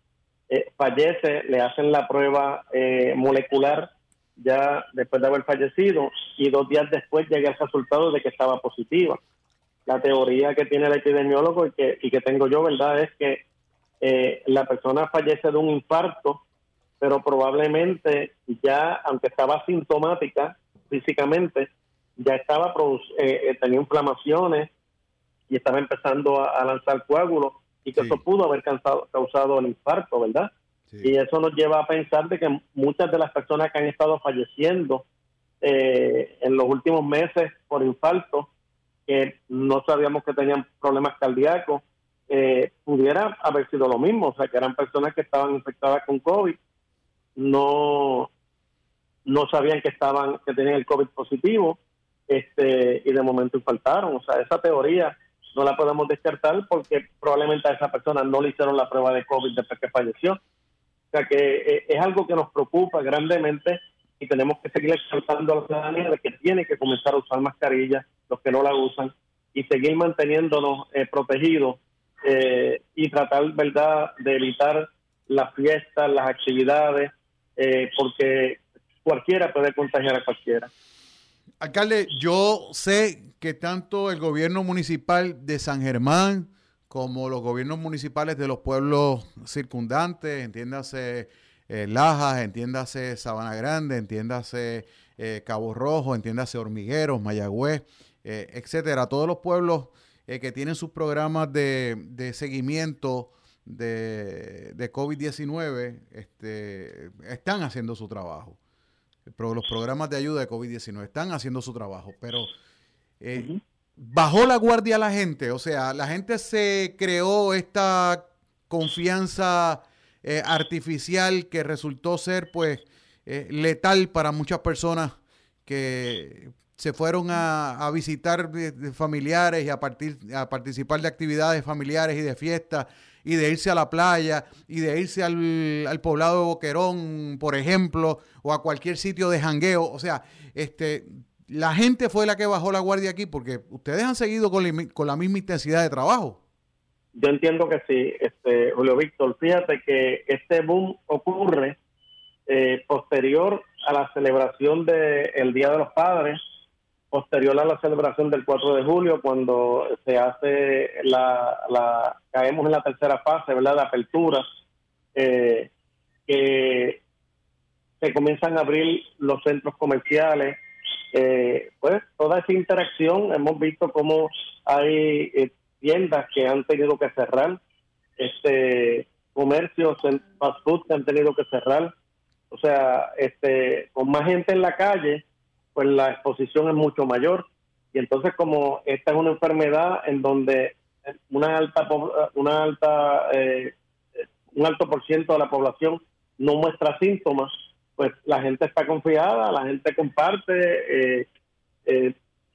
eh, fallece, le hacen la prueba eh, molecular ya después de haber fallecido y dos días después llega el resultado de que estaba positiva. La teoría que tiene el epidemiólogo y que, y que tengo yo, ¿verdad?, es que eh, la persona fallece de un infarto, pero probablemente ya, aunque estaba sintomática físicamente, ya estaba eh, eh, tenía inflamaciones y estaba empezando a, lanzar coágulos y que eso pudo haber causado, causado el infarto, ¿verdad? Y eso nos lleva a pensar de que muchas de las personas que han estado falleciendo eh, en los últimos meses por infarto, que no sabíamos que tenían problemas cardíacos, pudiera haber sido lo mismo, o sea, que eran personas que estaban infectadas con COVID, no, no sabían que estaban que tenían el COVID positivo este y de momento faltaron. O sea, esa teoría no la podemos descartar porque probablemente a esa persona no le hicieron la prueba de COVID después que falleció. O sea, que eh, es algo que nos preocupa grandemente y tenemos que seguir exaltando a la ciudadanía de que tiene que comenzar a usar mascarillas, los que no la usan, y seguir manteniéndonos eh, protegidos eh, y tratar, ¿verdad?, de evitar las fiestas, las actividades, porque cualquiera puede contagiar a cualquiera. Alcalde, yo sé que tanto el gobierno municipal de San Germán como los gobiernos municipales de los pueblos circundantes, entiéndase eh, Lajas, entiéndase Sabana Grande, entiéndase eh, Cabo Rojo, entiéndase Hormigueros, Mayagüez, eh, etcétera, todos los pueblos que tienen sus programas de, seguimiento de, de COVID-19 este, están haciendo su trabajo. Los programas de ayuda de COVID-19 están haciendo su trabajo, pero eh, bajó la guardia la gente, o sea, la gente se creó esta confianza eh, artificial que resultó ser pues eh, letal para muchas personas que se fueron a, visitar familiares y a, partir, a participar de actividades familiares y de fiestas y de irse a la playa y de irse al, poblado de Boquerón, por ejemplo, o a cualquier sitio de jangueo. O sea, este, la gente fue la que bajó la guardia aquí porque ustedes han seguido con, la, misma intensidad de trabajo. Yo entiendo que sí, este, Julio Víctor. Fíjate que este boom ocurre eh, posterior a la celebración del Día de los Padres posterior a la celebración del 4 de julio, cuando se hace la, la caemos en la tercera fase, ¿verdad?, de apertura, eh, que se comienzan a abrir los centros comerciales, eh, pues toda esa interacción, hemos visto cómo hay eh, tiendas que han tenido que cerrar, este comercios, fast food que han tenido que cerrar. O sea, este, con más gente en la calle, pues la exposición es mucho mayor. Y entonces como esta es una enfermedad en donde una alta, una alta, eh, un alto por ciento de la población no muestra síntomas, pues la gente está confiada, la gente comparte, eh, eh,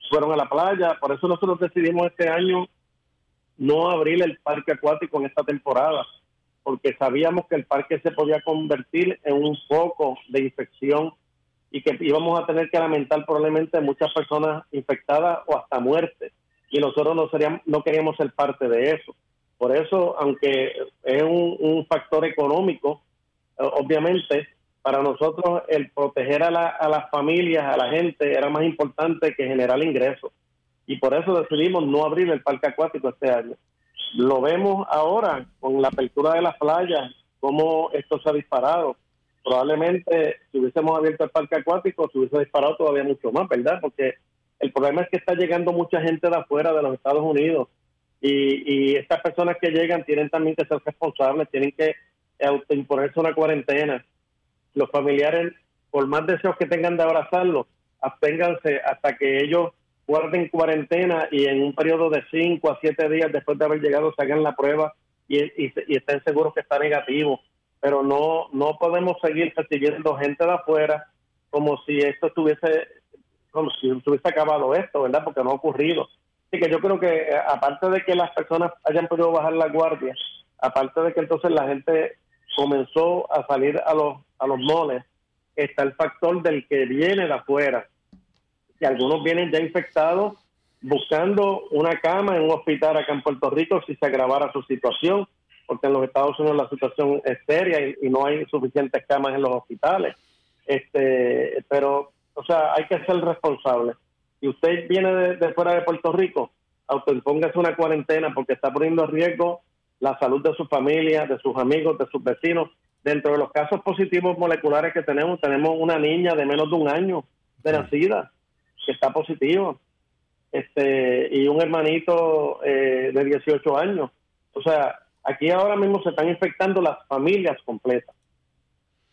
fueron a la playa, por eso nosotros decidimos este año no abrir el parque acuático en esta temporada, porque sabíamos que el parque se podía convertir en un foco de infección y que íbamos a tener que lamentar probablemente muchas personas infectadas o hasta muertes. Y nosotros no, seríamos, no queríamos ser parte de eso. Por eso, aunque es un factor económico, obviamente, para nosotros el proteger a, la, a las familias, a la gente, era más importante que generar ingresos. Y por eso decidimos no abrir el parque acuático este año. Lo vemos ahora con la apertura de las playas, cómo esto se ha disparado. Probablemente si hubiésemos abierto el parque acuático se hubiese disparado todavía mucho más, ¿verdad? Porque el problema es que está llegando mucha gente de afuera de los Estados Unidos y, y estas personas que llegan tienen también que ser responsables, tienen que autoimponerse una cuarentena los familiares, por más deseos que tengan de abrazarlo, absténganse hasta que ellos guarden cuarentena y en un periodo de 5 a 7 días después de haber llegado se hagan la prueba y, estén seguros que está negativo. Pero no, no podemos seguir recibiendo gente de afuera como si esto estuviese, como si estuviese acabado esto, ¿verdad? Porque no ha ocurrido. Así que yo creo que eh, aparte de que las personas hayan podido bajar la guardia, aparte de que entonces la gente comenzó a salir a los, a los moles, está el factor del que viene de afuera. Y algunos vienen ya infectados buscando una cama en un hospital acá en Puerto Rico si se agravara su situación, porque en los Estados Unidos la situación es seria y, no hay suficientes camas en los hospitales. Este, pero, o sea, hay que ser responsable. Si usted viene de, fuera de Puerto Rico, autoimpóngase una cuarentena porque está poniendo en riesgo la salud de su familia, de sus amigos, de sus vecinos. Dentro de los casos positivos moleculares que tenemos, tenemos una niña de menos de un año de nacida que está positivo este y un hermanito eh, de 18 años. O sea, aquí ahora mismo se están infectando las familias completas.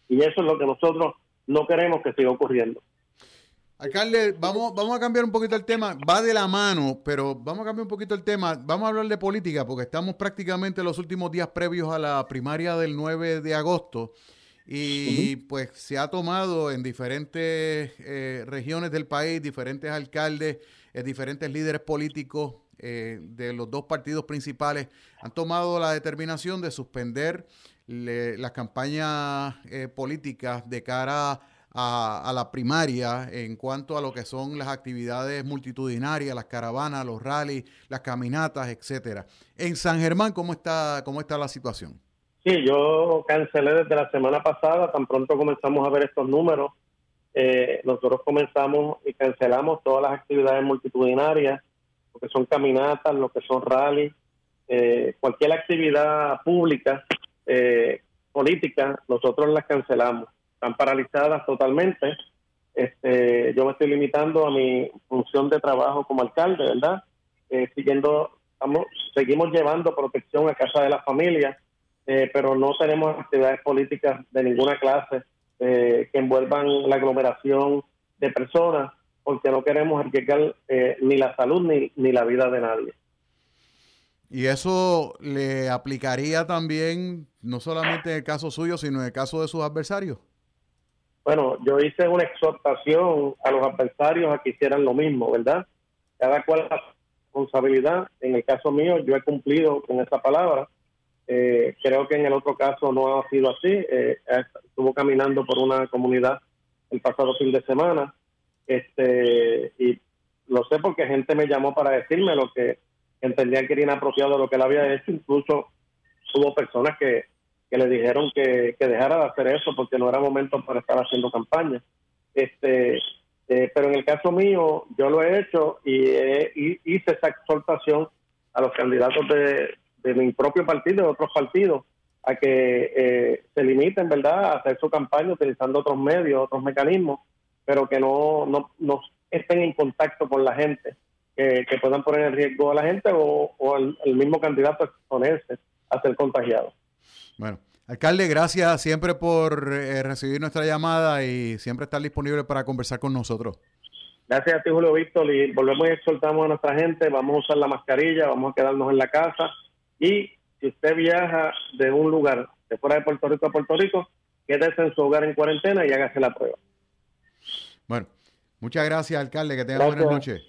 Y eso es lo que nosotros no queremos que siga ocurriendo. Alcalde, vamos, vamos a cambiar un poquito el tema. Va de la mano, pero vamos a cambiar un poquito el tema. Vamos a hablar de política porque estamos prácticamente en los últimos días previos a la primaria del 9 de agosto. Y pues se ha tomado en diferentes eh, regiones del país, diferentes alcaldes, eh, diferentes líderes políticos eh, de los dos partidos principales han tomado la determinación de suspender las campañas políticas de cara a a, la primaria en cuanto a lo que son las actividades multitudinarias, las caravanas, los rallies, las caminatas, etcétera. En San Germán, ¿cómo está, cómo está la situación? Sí, yo cancelé desde la semana pasada, tan pronto comenzamos a ver estos números. Eh, nosotros comenzamos y cancelamos todas las actividades multitudinarias, lo que son caminatas, lo que son rallies, eh, cualquier actividad pública, eh, política, nosotros las cancelamos están paralizadas totalmente. Este, yo me estoy limitando a mi función de trabajo como alcalde, ¿verdad? Eh, siguiendo, seguimos llevando protección a casa de las familias, pero no tenemos actividades políticas de ninguna clase que envuelvan la aglomeración de personas, porque no queremos arriesgar ni la salud ni, ni la vida de nadie. Y eso le aplicaría también, no solamente en el caso suyo, sino en el caso de sus adversarios. Bueno, yo hice una exhortación a los adversarios a que hicieran lo mismo, ¿verdad? Cada cual la responsabilidad. En el caso mío, yo he cumplido con esa palabra. Eh, creo que en el otro caso no ha sido así. Eh, estuvo caminando por una comunidad el pasado fin de semana. Este, y lo sé porque gente me llamó para decirme lo que entendían que era inapropiado lo que él había hecho. Incluso hubo personas que que le dijeron que, dejara de hacer eso porque no era momento para estar haciendo campaña. Este, eh, pero en el caso mío, yo lo he hecho y, hice esa exhortación a los candidatos de, mi propio partido de otros partidos a que eh, se limiten, ¿verdad?, a hacer su campaña utilizando otros medios, otros mecanismos, pero que no, no, estén en contacto con la gente, que, puedan poner en riesgo a la gente o, o el, mismo candidato exponerse a ser contagiado. Bueno, alcalde, gracias siempre por eh, recibir nuestra llamada y siempre estar disponible para conversar con nosotros. Gracias a ti, Julio Víctor, y volvemos y exhortamos a nuestra gente, vamos a usar la mascarilla, vamos a quedarnos en la casa y si usted viaja de un lugar de fuera de Puerto Rico a Puerto Rico, quédese en su hogar en cuarentena y hágase la prueba. Bueno, muchas gracias, alcalde, que tenga buenas noches.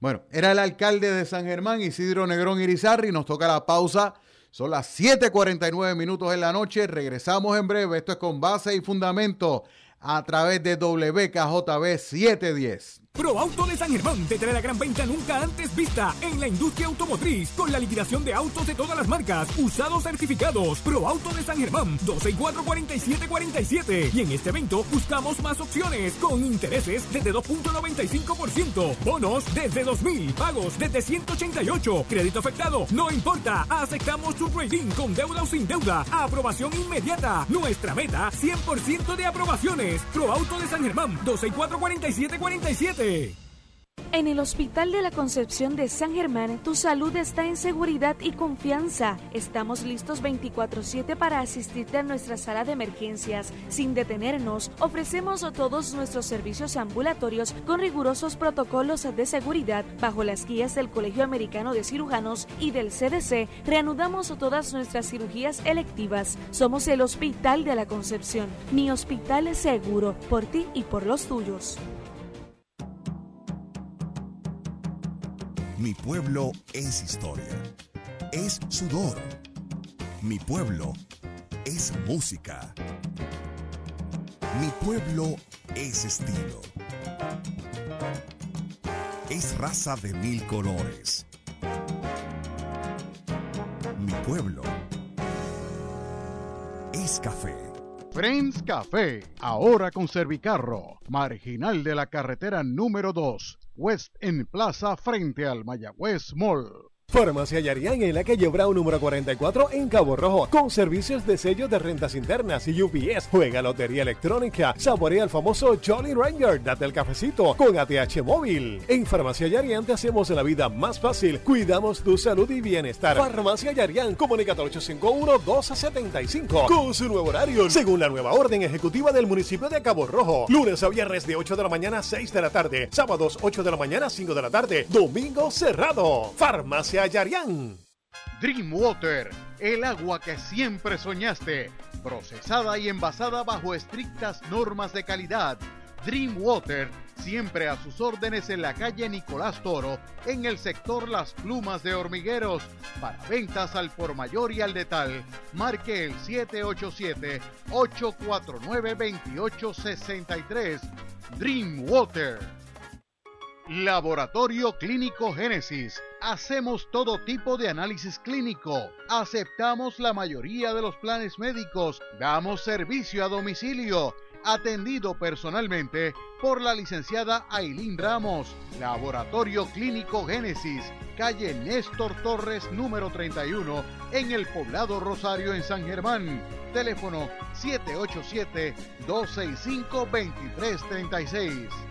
Bueno, era el alcalde de San Germán, Isidro Negrón Irizarri. Nos toca la pausa. Son las 7:49 minutos en la noche. Regresamos en breve. Esto es con base y fundamento a través de WKJB 710. ProAuto de San Germán te trae la gran venta nunca antes vista en la industria automotriz con la liquidación de autos de todas las marcas, usados certificados. ProAuto de San Germán, 12 y 4 47 47. Y en este evento buscamos más opciones con intereses desde 2.95%, bonos desde 2.000, pagos desde 188, crédito afectado, no importa, aceptamos tu trading con deuda o sin deuda, aprobación inmediata. Nuestra meta, 100% de aprobaciones. ProAuto de San Germán, 12 y 4 47 47. En el Hospital de la Concepción de San Germán, tu salud está en seguridad y confianza. Estamos listos 24/7 para asistirte a nuestra sala de emergencias. Sin detenernos, ofrecemos todos nuestros servicios ambulatorios con rigurosos protocolos de seguridad bajo las guías del Colegio Americano de Cirujanos y del CDC. Reanudamos todas nuestras cirugías electivas. Somos el Hospital de la Concepción. Mi hospital es seguro por ti y por los tuyos. Mi pueblo es historia. Es sudor. Mi pueblo es música. Mi pueblo es estilo. Es raza de mil colores. Mi pueblo es café. Friends Café, ahora con Servicarro, marginal de la carretera número 2 West en Plaza frente al Mayagüez Mall. Farmacia Yarián en la calle Brown número 44 en Cabo Rojo, con servicios de sello de rentas internas y UPS. Juega lotería electrónica, saborea el famoso Jolly Ranger, date el cafecito con ATH móvil. En Farmacia Yarián te hacemos la vida más fácil, cuidamos tu salud y bienestar. Farmacia Yarián, comunicate 851-1275 con su nuevo horario, según la nueva orden ejecutiva del municipio de Cabo Rojo. Lunes a viernes de 8 de la mañana a 6 de la tarde, sábados 8 de la mañana a 5 de la tarde, domingo cerrado. Farmacia Yarián. Dreamwater, el agua que siempre soñaste, procesada y envasada bajo estrictas normas de calidad. Dreamwater, siempre a sus órdenes en la calle Nicolás Toro, en el sector Las Plumas de Hormigueros. Para ventas al por mayor y al detal, marque el 787-849-2863. Dreamwater. Laboratorio Clínico Génesis. Hacemos todo tipo de análisis clínico. Aceptamos la mayoría de los planes médicos. Damos servicio a domicilio. Atendido personalmente por la licenciada Ailín Ramos. Laboratorio Clínico Génesis. Calle Néstor Torres número 31 en el poblado Rosario en San Germán. Teléfono 787-265-2336.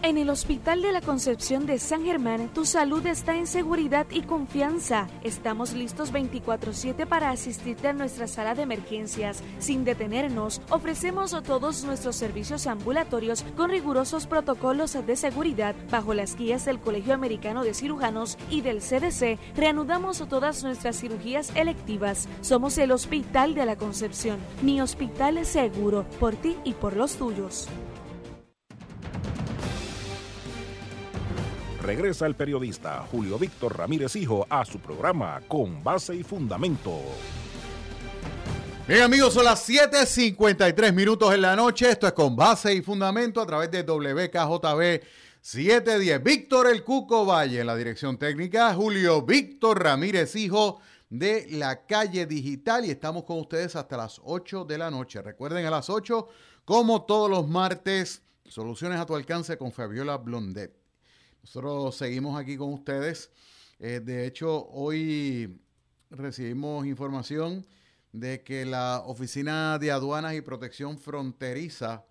En el Hospital de la Concepción de San Germán, tu salud está en seguridad y confianza. Estamos listos 24/7 para asistirte a nuestra sala de emergencias. Sin detenernos, ofrecemos todos nuestros servicios ambulatorios con rigurosos protocolos de seguridad bajo las guías del Colegio Americano de Cirujanos y del CDC. Reanudamos todas nuestras cirugías electivas. Somos el Hospital de la Concepción. Mi hospital es seguro por ti y por los tuyos. Regresa el periodista Julio Víctor Ramírez Hijo a su programa Con Base y Fundamento. Bien amigos, son las 7.53 minutos en la noche. Esto es Con Base y Fundamento a través de WKJB 710. Víctor El Cuco Valle en la dirección técnica. Julio Víctor Ramírez Hijo de la calle digital y estamos con ustedes hasta las 8 de la noche. Recuerden a las 8, como todos los martes, soluciones a tu alcance con Fabiola Blondet. Nosotros seguimos aquí con ustedes. Eh, de hecho, hoy recibimos información de que la Oficina de Aduanas y Protección Fronteriza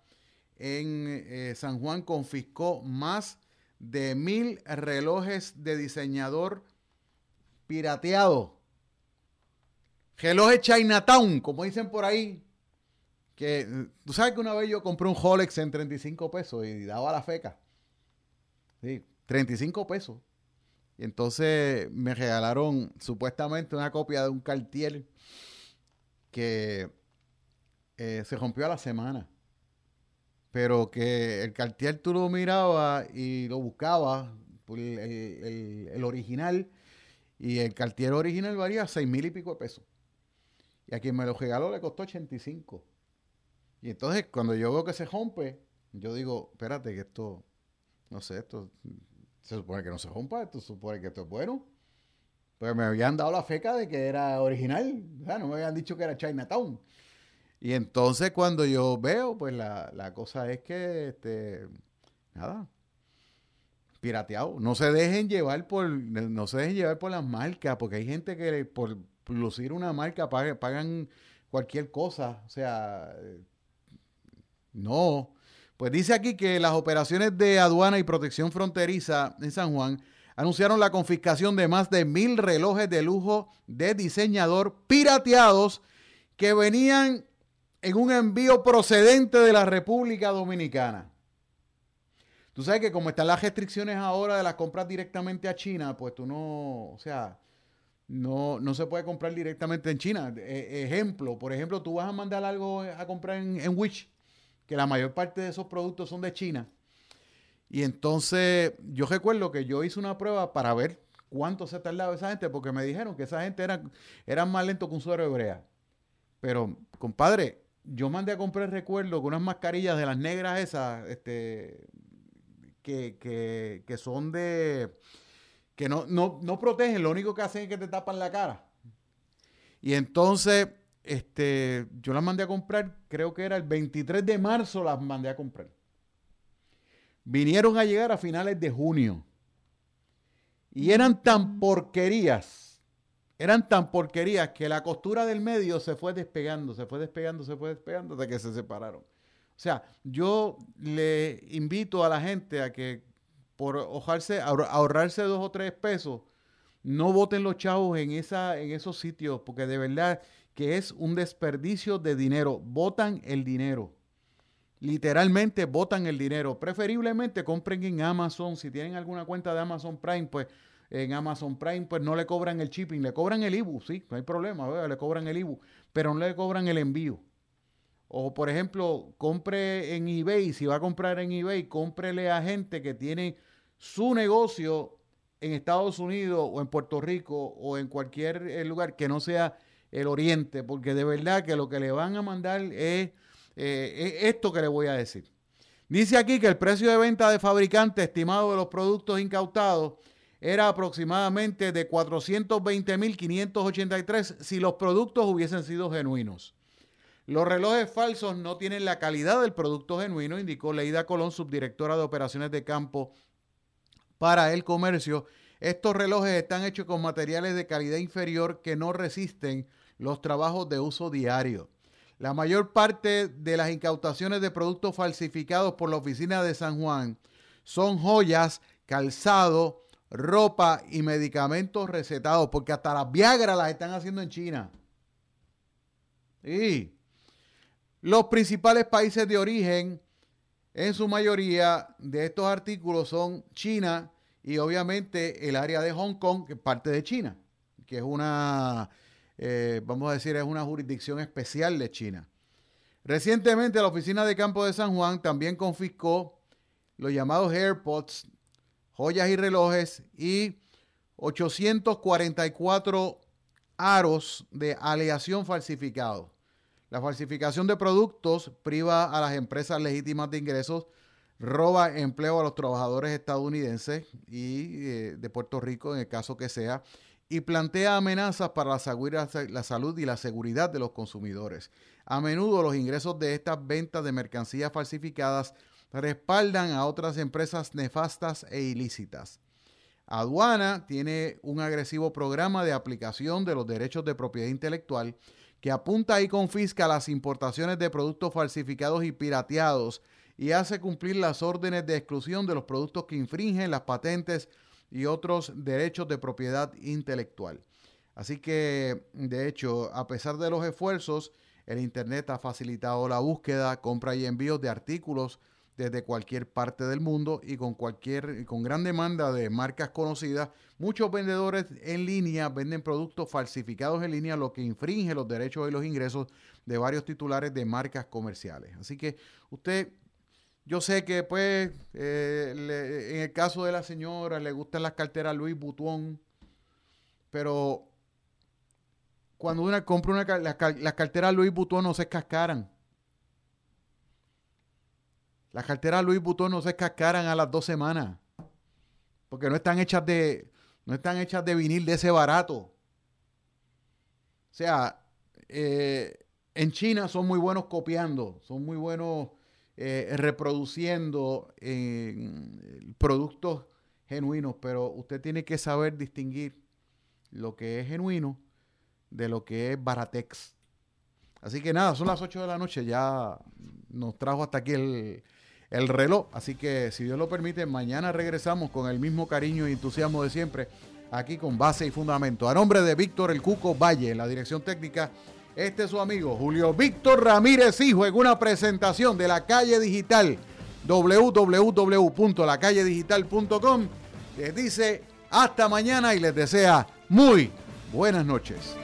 en eh, San Juan confiscó más de mil relojes de diseñador pirateado. Relojes Chinatown, como dicen por ahí. Que tú sabes que una vez yo compré un Rolex en 35 pesos y daba la feca. Sí, 35 pesos. Y entonces me regalaron supuestamente una copia de un Cartier que eh, se rompió a la semana. Pero que el Cartier tú lo mirabas y lo buscabas, por el, original, y el Cartier original valía seis mil y pico de pesos. Y a quien me lo regaló le costó 85. Y entonces cuando yo veo que se rompe, yo digo, espérate que esto, no sé, esto se supone que no se rompa, esto supone que esto es bueno. Pues me habían dado la feca de que era original, o sea, no me habían dicho que era Chinatown. Y entonces cuando yo veo, pues la, la cosa es que, este, nada, pirateado. No se dejen llevar por, no se dejen llevar por las marcas, porque hay gente que por lucir una marca pagan cualquier cosa. O sea, no. Pues dice aquí que las operaciones de aduana y protección fronteriza en San Juan anunciaron la confiscación de más de mil relojes de lujo de diseñador pirateados que venían en un envío procedente de la República Dominicana. Tú sabes que como están las restricciones ahora de las compras directamente a China, pues tú no, o sea, no, no se puede comprar directamente en China. E, ejemplo, por ejemplo, tú vas a mandar algo a comprar en, en que la mayor parte de esos productos son de China. Y entonces yo recuerdo que yo hice una prueba para ver cuánto se tardaba esa gente, porque me dijeron que esa gente era, eran más lento que un suero hebrea. Pero, compadre, yo mandé a comprar, recuerdo, con unas mascarillas de las negras esas, este, que, que, que son de, que no, no, no protegen, lo único que hacen es que te tapan la cara. Y entonces este, yo las mandé a comprar, creo que era el 23 de marzo las mandé a comprar. Vinieron a llegar a finales de junio. Y eran tan porquerías, eran tan porquerías que la costura del medio se fue despegando, se fue despegando, se fue despegando hasta que se separaron. O sea, yo le invito a la gente a que por ahorrarse, ahorrarse dos o tres pesos, no voten los chavos en, esa, en esos sitios, porque de verdad que es un desperdicio de dinero. Votan el dinero. Literalmente votan el dinero. Preferiblemente compren en Amazon. Si tienen alguna cuenta de Amazon Prime, pues en Amazon Prime, pues no le cobran el shipping, le cobran el IBU, sí, no hay problema, le cobran el IBU, pero no le cobran el envío. O por ejemplo, compre en eBay, si va a comprar en eBay, cómprele a gente que tiene su negocio en Estados Unidos o en Puerto Rico o en cualquier eh, lugar que no sea el Oriente, porque de verdad que lo que le van a mandar es, eh, esto que le voy a decir. Dice aquí que el precio de venta de fabricante estimado de los productos incautados era aproximadamente de 420.583 si los productos hubiesen sido genuinos. Los relojes falsos no tienen la calidad del producto genuino, indicó Leida Colón, subdirectora de operaciones de campo para el comercio. Estos relojes están hechos con materiales de calidad inferior que no resisten los trabajos de uso diario. La mayor parte de las incautaciones de productos falsificados por la oficina de San Juan son joyas, calzado, ropa y medicamentos recetados, porque hasta las Viagra las están haciendo en China. Y los principales países de origen, en su mayoría, de estos artículos son China y obviamente el área de Hong Kong, que es parte de China, que es una eh, vamos a decir, es una jurisdicción especial de China. Recientemente la Oficina de Campo de San Juan también confiscó los llamados AirPods, joyas y relojes y 844 aros de aleación falsificados. La falsificación de productos priva a las empresas legítimas de ingresos, roba empleo a los trabajadores estadounidenses y eh, de Puerto Rico, en el caso que sea, y plantea amenazas para la, salud y la seguridad de los consumidores. A menudo los ingresos de estas ventas de mercancías falsificadas respaldan a otras empresas nefastas e ilícitas. Aduana tiene un agresivo programa de aplicación de los derechos de propiedad intelectual que apunta y confisca las importaciones de productos falsificados y pirateados y hace cumplir las órdenes de exclusión de los productos que infringen las patentes y otros derechos de propiedad intelectual. Así que, de hecho, a pesar de los esfuerzos, el Internet ha facilitado la búsqueda, compra y envíos de artículos desde cualquier parte del mundo y con cualquier con gran demanda de marcas conocidas, muchos vendedores en línea venden productos falsificados en línea, lo que infringe los derechos y los ingresos de varios titulares de marcas comerciales. Así que usted, yo sé que pues eh, en el caso de la señora le gustan las carteras Louis Vuitton, pero cuando una compra una, las, carteras Louis Vuitton no se cascaran las carteras Louis Vuitton no se cascaran a las dos semanas. Porque no están hechas de, no están hechas de vinil de ese barato. O sea, eh, en China son muy buenos copiando, son muy buenos eh, reproduciendo productos genuinos, pero usted tiene que saber distinguir lo que es genuino de lo que es baratex. Así que nada, son las 8 de la noche, ya nos trajo hasta aquí el, el reloj. Así que, si Dios lo permite, mañana regresamos con el mismo cariño y entusiasmo de siempre, aquí con base y fundamento. A nombre de Víctor El Cuco Valle, la dirección técnica, este es su amigo Julio Víctor Ramírez Hijo, en una presentación de la calle digital www.lacalledigital.com. Les dice hasta mañana y les desea muy buenas noches.